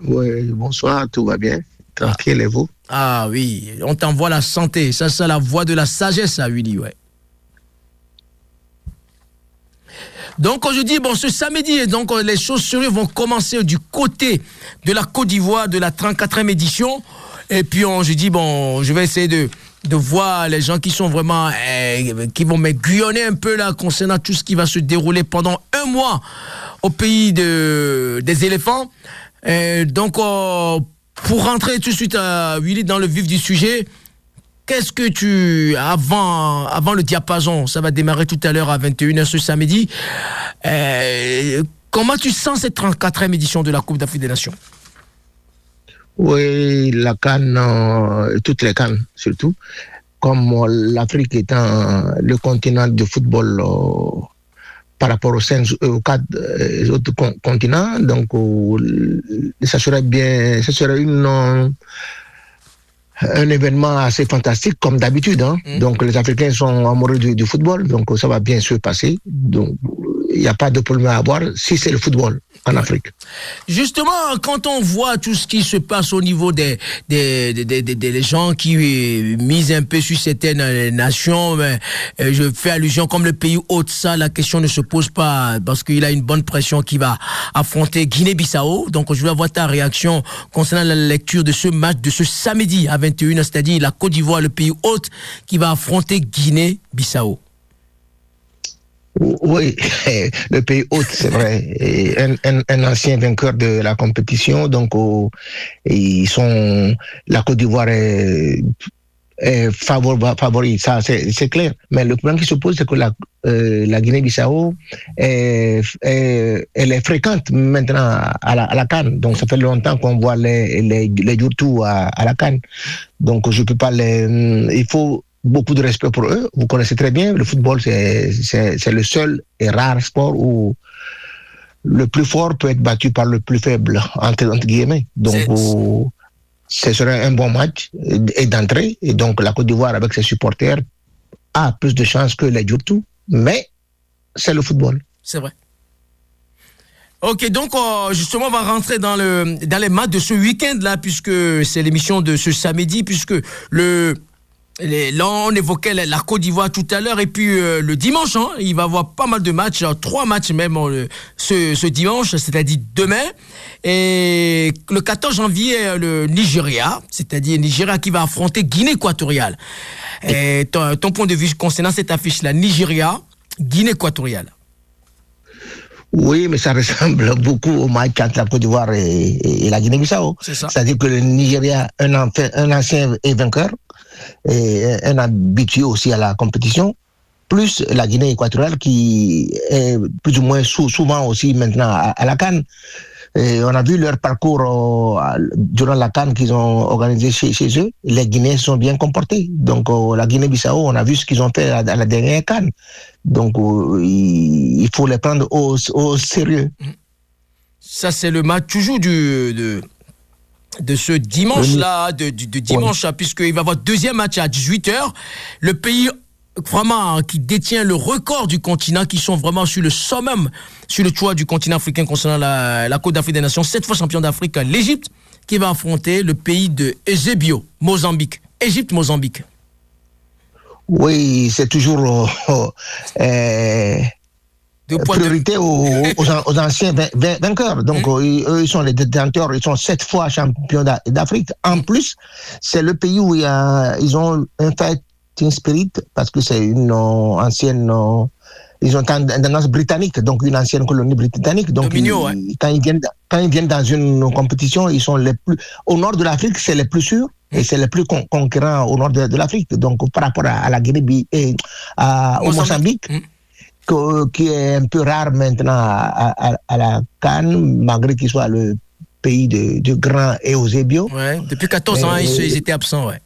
Oui, bonsoir, tout va bien. Tranquille et vous? Ah oui, on t'envoie la santé. Ça, c'est la voix de la sagesse, ça, Willy, ouais. Donc, dis, bon, ce samedi, donc, les choses sérieuses vont commencer du côté de la Côte d'Ivoire de la 34e édition. Et puis, on, je dis, bon, je vais essayer de, voir les gens qui sont vraiment, eh, qui vont m'aiguillonner un peu là concernant tout ce qui va se dérouler pendant un mois au pays de, des éléphants. Et donc, euh, pour rentrer tout de suite, euh, Willy, dans le vif du sujet, qu'est-ce que tu, avant, avant le diapason, ça va démarrer tout à l'heure à 21h ce samedi, euh, comment tu sens cette 34e édition de la Coupe d'Afrique des Nations? Oui, la Cannes, euh, toutes les Cannes surtout, comme l'Afrique étant le continent de football par rapport aux, cinq, aux quatre euh, autres con- continents, donc euh, ça serait bien, ça serait une euh, un événement assez fantastique comme d'habitude. hein. Mm. Donc les Africains sont amoureux du, du football, donc ça va bien se passer. Donc il n'y a pas de problème à avoir si c'est le football en Afrique. Justement, quand on voit tout ce qui se passe au niveau des, des, des, des- des- des gens qui euh, misent un peu sur certaines euh, nations, mais, euh, je fais allusion comme le pays hôte, ça, la question ne se pose pas parce qu'il a une bonne pression qui va affronter Guinée-Bissau. Donc, je veux avoir ta réaction concernant la lecture de ce match de ce samedi à 21h, c'est-à-dire la Côte d'Ivoire, le pays hôte qui va affronter Guinée-Bissau. Oui, le pays hôte, c'est vrai. Un, ancien vainqueur de la compétition, donc ils sont. La Côte d'Ivoire est, est favori, ça c'est clair. Mais le problème qui se pose, c'est que la, euh, Guinée-Bissau, est, elle est fréquente maintenant à la, à Cannes. Donc ça fait longtemps qu'on voit les les les à, la Cannes. Donc je peux pas les. Il faut beaucoup de respect pour eux. Vous connaissez très bien, le football, c'est le seul et rare sport où le plus fort peut être battu par le plus faible, entre, entre guillemets. Donc, ce serait un bon match et d'entrée. Et donc, la Côte d'Ivoire, avec ses supporters, a plus de chances que les Djurtou. Mais c'est le football. C'est vrai. Ok, donc euh, justement, on va rentrer dans, le, dans les matchs de ce week-end là, puisque c'est l'émission de ce samedi, puisque le, les- là, on évoquait la, la Côte d'Ivoire tout à l'heure, et puis euh, le dimanche, hein, il va y avoir pas mal de matchs, euh, trois matchs même euh, ce, ce dimanche, c'est-à-dire demain. Et le 14 janvier, le Nigeria, c'est-à-dire Nigeria qui va affronter Guinée équatoriale. Et ton, ton point de vue concernant cette affiche-là, Nigeria, Guinée équatoriale. Oui, mais ça ressemble beaucoup au match entre la Côte d'Ivoire et, et- et la Guinée-Bissau. C'est-à-dire que le Nigeria, un, un ancien est vainqueur un habitué aussi à la compétition, plus la Guinée équatoriale qui est plus ou moins sou- souvent aussi maintenant à, la Cannes. On a vu leur parcours durant la Cannes qu'ils ont organisé chez, eux. Les Guinéens sont bien comportés. Donc la Guinée-Bissau, on a vu ce qu'ils ont fait à, la dernière Cannes. Donc il, faut les prendre au, au sérieux. Ça, c'est le match toujours du, de ce dimanche-là, de, dimanche, puisqu'il va y avoir deuxième match à 18h. Le pays vraiment hein, qui détient le record du continent, qui sont vraiment sur le summum, sur le toit du continent africain concernant la, la Côte d'Afrique des Nations, cette fois champion d'Afrique, l'Égypte, qui va affronter le pays de Ezebio, Mozambique. Égypte-Mozambique. Oui, c'est toujours euh, euh, priorité aux, aux an- aux anciens vain- vain- vainqueurs. Donc, ils- eux, ils sont les détenteurs, ils sont sept fois champions d'A- d'Afrique. En plus, c'est le pays où il y a, ils ont un fighting spirit parce que c'est une euh, ancienne. euh, ils ont une tendance britannique, donc une ancienne colonie britannique. Donc, ils- quand, ils viennent, quand ils viennent dans une compétition, ils sont les plus. Au nord de l'Afrique, c'est les plus sûrs et c'est les plus con- conquérants au nord de, de l'Afrique. Donc, par rapport à, à la Guinée bi- et à, au Mozambique. Mozambique, Mm. Que- qui est un peu rare maintenant à, à- à la Cannes, malgré qu'il soit le pays de, de Grand et Eusebio. Ouais, depuis 14 ans, Euh, ils, étaient absents, ouais.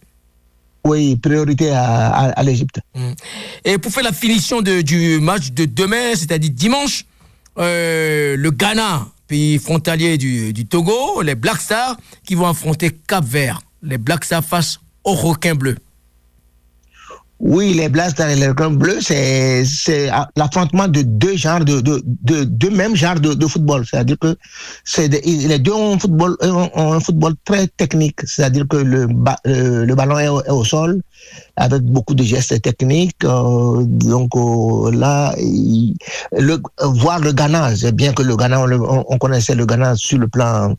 Oui, priorité à, à, à l'Égypte. Et pour faire la finition de- du match de demain, c'est-à-dire dimanche, euh, le Ghana, pays frontalier du, du Togo, les Black Stars, qui vont affronter Cap Vert. Les Black Stars face aux requins bleus. Oui, les Blacks et les Requins Bleus, c'est l'affrontement de deux genres de de de deux mêmes genres de, de football. C'est-à-dire que c'est les deux ont un football ont un football très technique. C'est-à-dire que le ba- euh, le ballon est au, sol avec beaucoup de gestes techniques. euh, donc euh, là, le, voir le Ghana, bien que le Ghana, on, le- on- on connaissait le Ghana sur le plan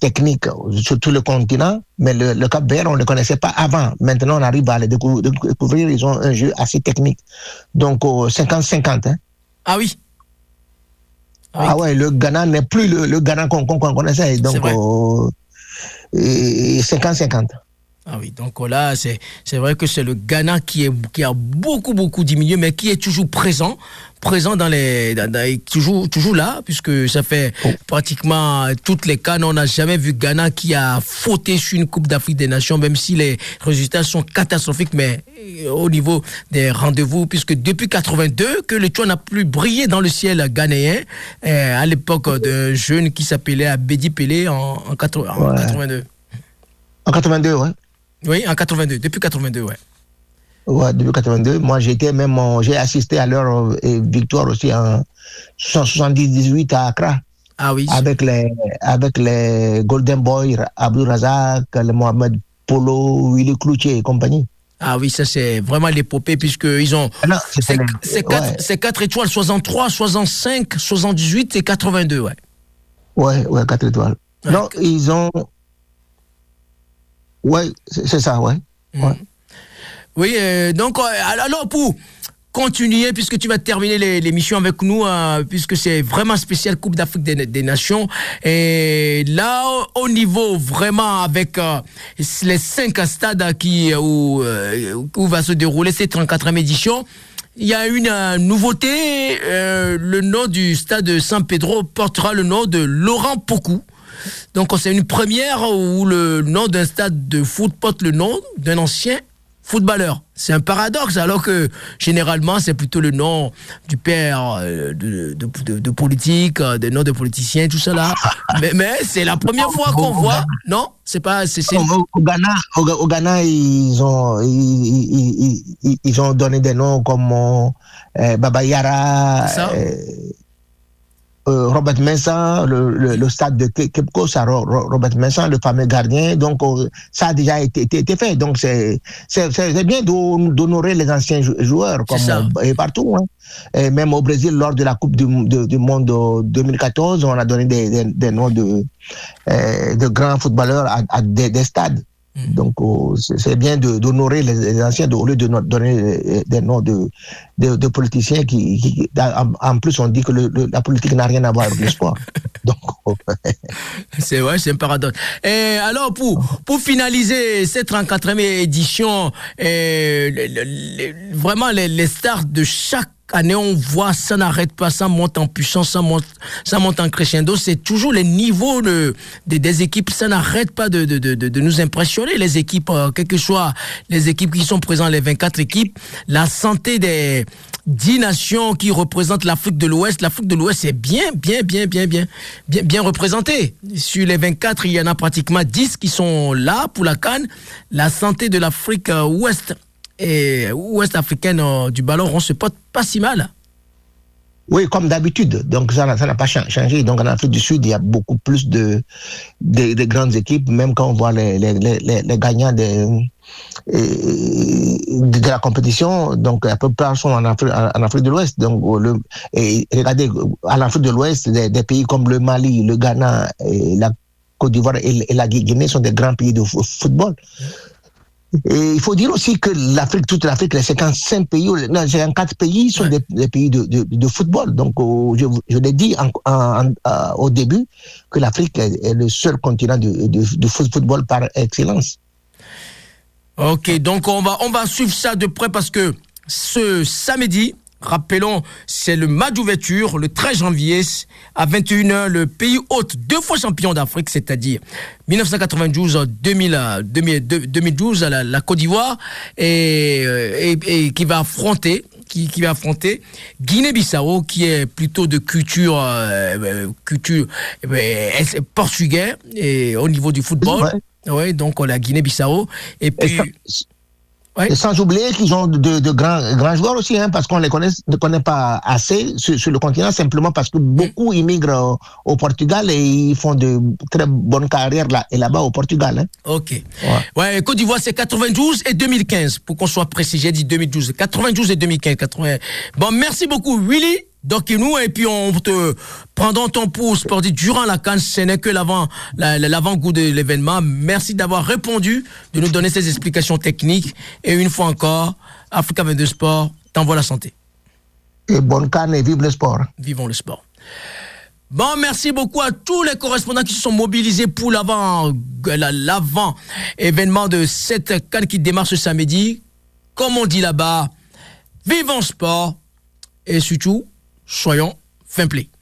technique sur tout le continent, mais le, le Cap Vert, on ne le connaissait pas avant. Maintenant, on arrive à les décou- découvrir. Ils ont un jeu assez technique. Donc, euh, 50-50. hein. Ah oui Ah ouais, le Ghana n'est plus le, le Ghana qu'on connaissait. Donc, vrai. euh, et 50-50. Ah oui, donc là, c'est c'est vrai que c'est le Ghana qui, est, qui a beaucoup, beaucoup diminué, mais qui est toujours présent, présent dans les, dans- dans- toujours, toujours là, puisque ça fait pratiquement toutes les cannes. On n'a jamais vu Ghana qui a fauté sur une Coupe d'Afrique des Nations, même si les résultats sont catastrophiques, mais euh, au niveau des rendez-vous, puisque depuis 82, que le Tchouan n'a plus brillé dans le ciel ghanéen, euh, à l'époque d'un jeune qui s'appelait Abedi Pelé en, en, 80 en Ouais. 82. En 82, ouais. Oui, en 82, depuis 82, ouais. Ouais, depuis 82. Moi, j'étais même, en- j'ai assisté à leur euh, victoire aussi en 78 à Accra. Ah oui. Avec les, avec les Golden Boy, Abdou Razak, le Mohamed Polo, Willy Cloutier et compagnie. Ah oui, ça c'est vraiment l'épopée puisqu'ils ont Ah c'est quatre, ouais. quatre étoiles, 63, 65, 78 et 82, ouais. Ouais, ouais, 4 étoiles. Non, ils ont. Ouais, c'est c'est ça, ouais. ouais. Oui, euh, donc euh, alors pour continuer, puisque tu vas terminer l'émission avec nous, euh, puisque c'est vraiment spécial Coupe d'Afrique des, Nations. Et là, au au niveau vraiment avec les cinq stades qui, où, va se dérouler cette 34e édition, il y a une nouveauté. le nom du stade de San Pedro portera le nom de Laurent Pocou. Donc c'est une première où le nom d'un stade de foot porte le nom d'un ancien footballeur. C'est un paradoxe, alors que généralement c'est plutôt le nom du père euh, de, de, de- de politique, euh, des noms de politiciens, tout cela. mais mais c'est la première fois qu'on voit. Non, c'est pas. C'est- Au, au Ghana, au, Ghana, ils ont, ils, ils- ils- ont donné des noms comme euh, Baba Yara, C'est ça. euh, euh, Robert Mensah, le, le, le stade de Ke- Kepco, ça, Ro- Ro- Robert Mensah, le fameux gardien. Donc, euh, ça a déjà été, été, été fait. Donc, c'est bien d'ho- d'honorer les anciens jou- joueurs, comme euh, et partout. Hein. Et même au Brésil, lors de la Coupe du, de- du Monde euh, 2014, on a donné des, des, des noms de, euh, de grands footballeurs à, à des, des stades. Donc, euh, c'est bien d'honorer les, anciens au lieu de donner des noms de, de, de politiciens qui, qui- en, plus, on dit que le- la politique n'a rien à voir avec le sport. Donc, euh, C'est vrai, c'est un paradoxe. Et alors, pour, pour finaliser cette 34e édition, le- le- le- vraiment les, les stars de chaque année, on voit, ça n'arrête pas, ça monte en puissance, ça monte, ça monte en crescendo. C'est toujours les niveaux de, des- des équipes, ça n'arrête pas de, de, de, de- de nous impressionner, les équipes, euh, quelles que soient les équipes qui sont présentes, les 24 équipes, la santé des 10 nations qui représentent l'Afrique de l'Ouest. L'Afrique de l'Ouest est bien, bien, bien, bien, bien, bien, bien représentée. Sur les 24, il y en a pratiquement 10 qui sont là pour la Cannes. La santé de l'Afrique euh, Ouest et Ouest africaine euh, du ballon rond se porte pas si mal. oui, comme d'habitude. Donc, ça ça n'a pas cha- changé. Donc, en Afrique du Sud, il y a beaucoup plus de, de, de grandes équipes, même quand on voit les, les, les, les- gagnants et- de, de la compétition, donc à peu près sont en Afrique, en Afrique de l'Ouest. Donc, euh, le, et regardez, en Afrique de l'Ouest, des, pays comme le Mali, le Ghana, et la Côte d'Ivoire et, la Guinée sont des grands pays de fo- football. Et il faut dire aussi que l'Afrique, toute l'Afrique, les 55 pays, non, 54 pays sont des, des pays de, de, de football. Donc, je, je l'ai dit en- en- en- euh, au début que l'Afrique est, est le seul continent de, de, de foot- football par excellence. Ok, donc on va, on va suivre ça de près parce que ce samedi, Rappelons, c'est le match d'ouverture le 13 janvier à 21h. Le pays hôte, deux fois champion d'Afrique, c'est-à-dire 1992, 2000, 2012, la, la Côte d'Ivoire, et, et, et qui va affronter qui, qui, va affronter Guinée-Bissau, qui est plutôt de culture, euh, culture euh, portugais et au niveau du football. Ouais. Ouais, donc la Guinée-Bissau. Et puis. Et ça- Et sans oublier qu'ils ont de, de grands, grands joueurs aussi, hein, parce qu'on les connaît, ne connaît pas assez sur, sur le continent, simplement parce que beaucoup immigrent au, au Portugal et ils font de très bonnes carrières là, et là-bas au Portugal. Hein. Ok. Ouais, Côte d'Ivoire, c'est 92 et 2015, pour qu'on soit précis. J'ai dit 2012. 92 et 2015. 80. Bon, merci beaucoup, Willy. Donc, nous, et puis on te pendant ton pouce pour dire durant la canne, ce n'est que l'avant, la- l'avant-goût de l'événement. Merci d'avoir répondu, de nous donner ces explications techniques. Et une fois encore, Africa 22 Sport t'envoie la santé. Et bonne canne et vive le sport. Vivons le sport. Bon, merci beaucoup à tous les correspondants qui se sont mobilisés pour l'avant, la- l'avant événement de cette canne qui démarre ce samedi. Comme on dit là-bas, vivons sport et surtout, soyons play.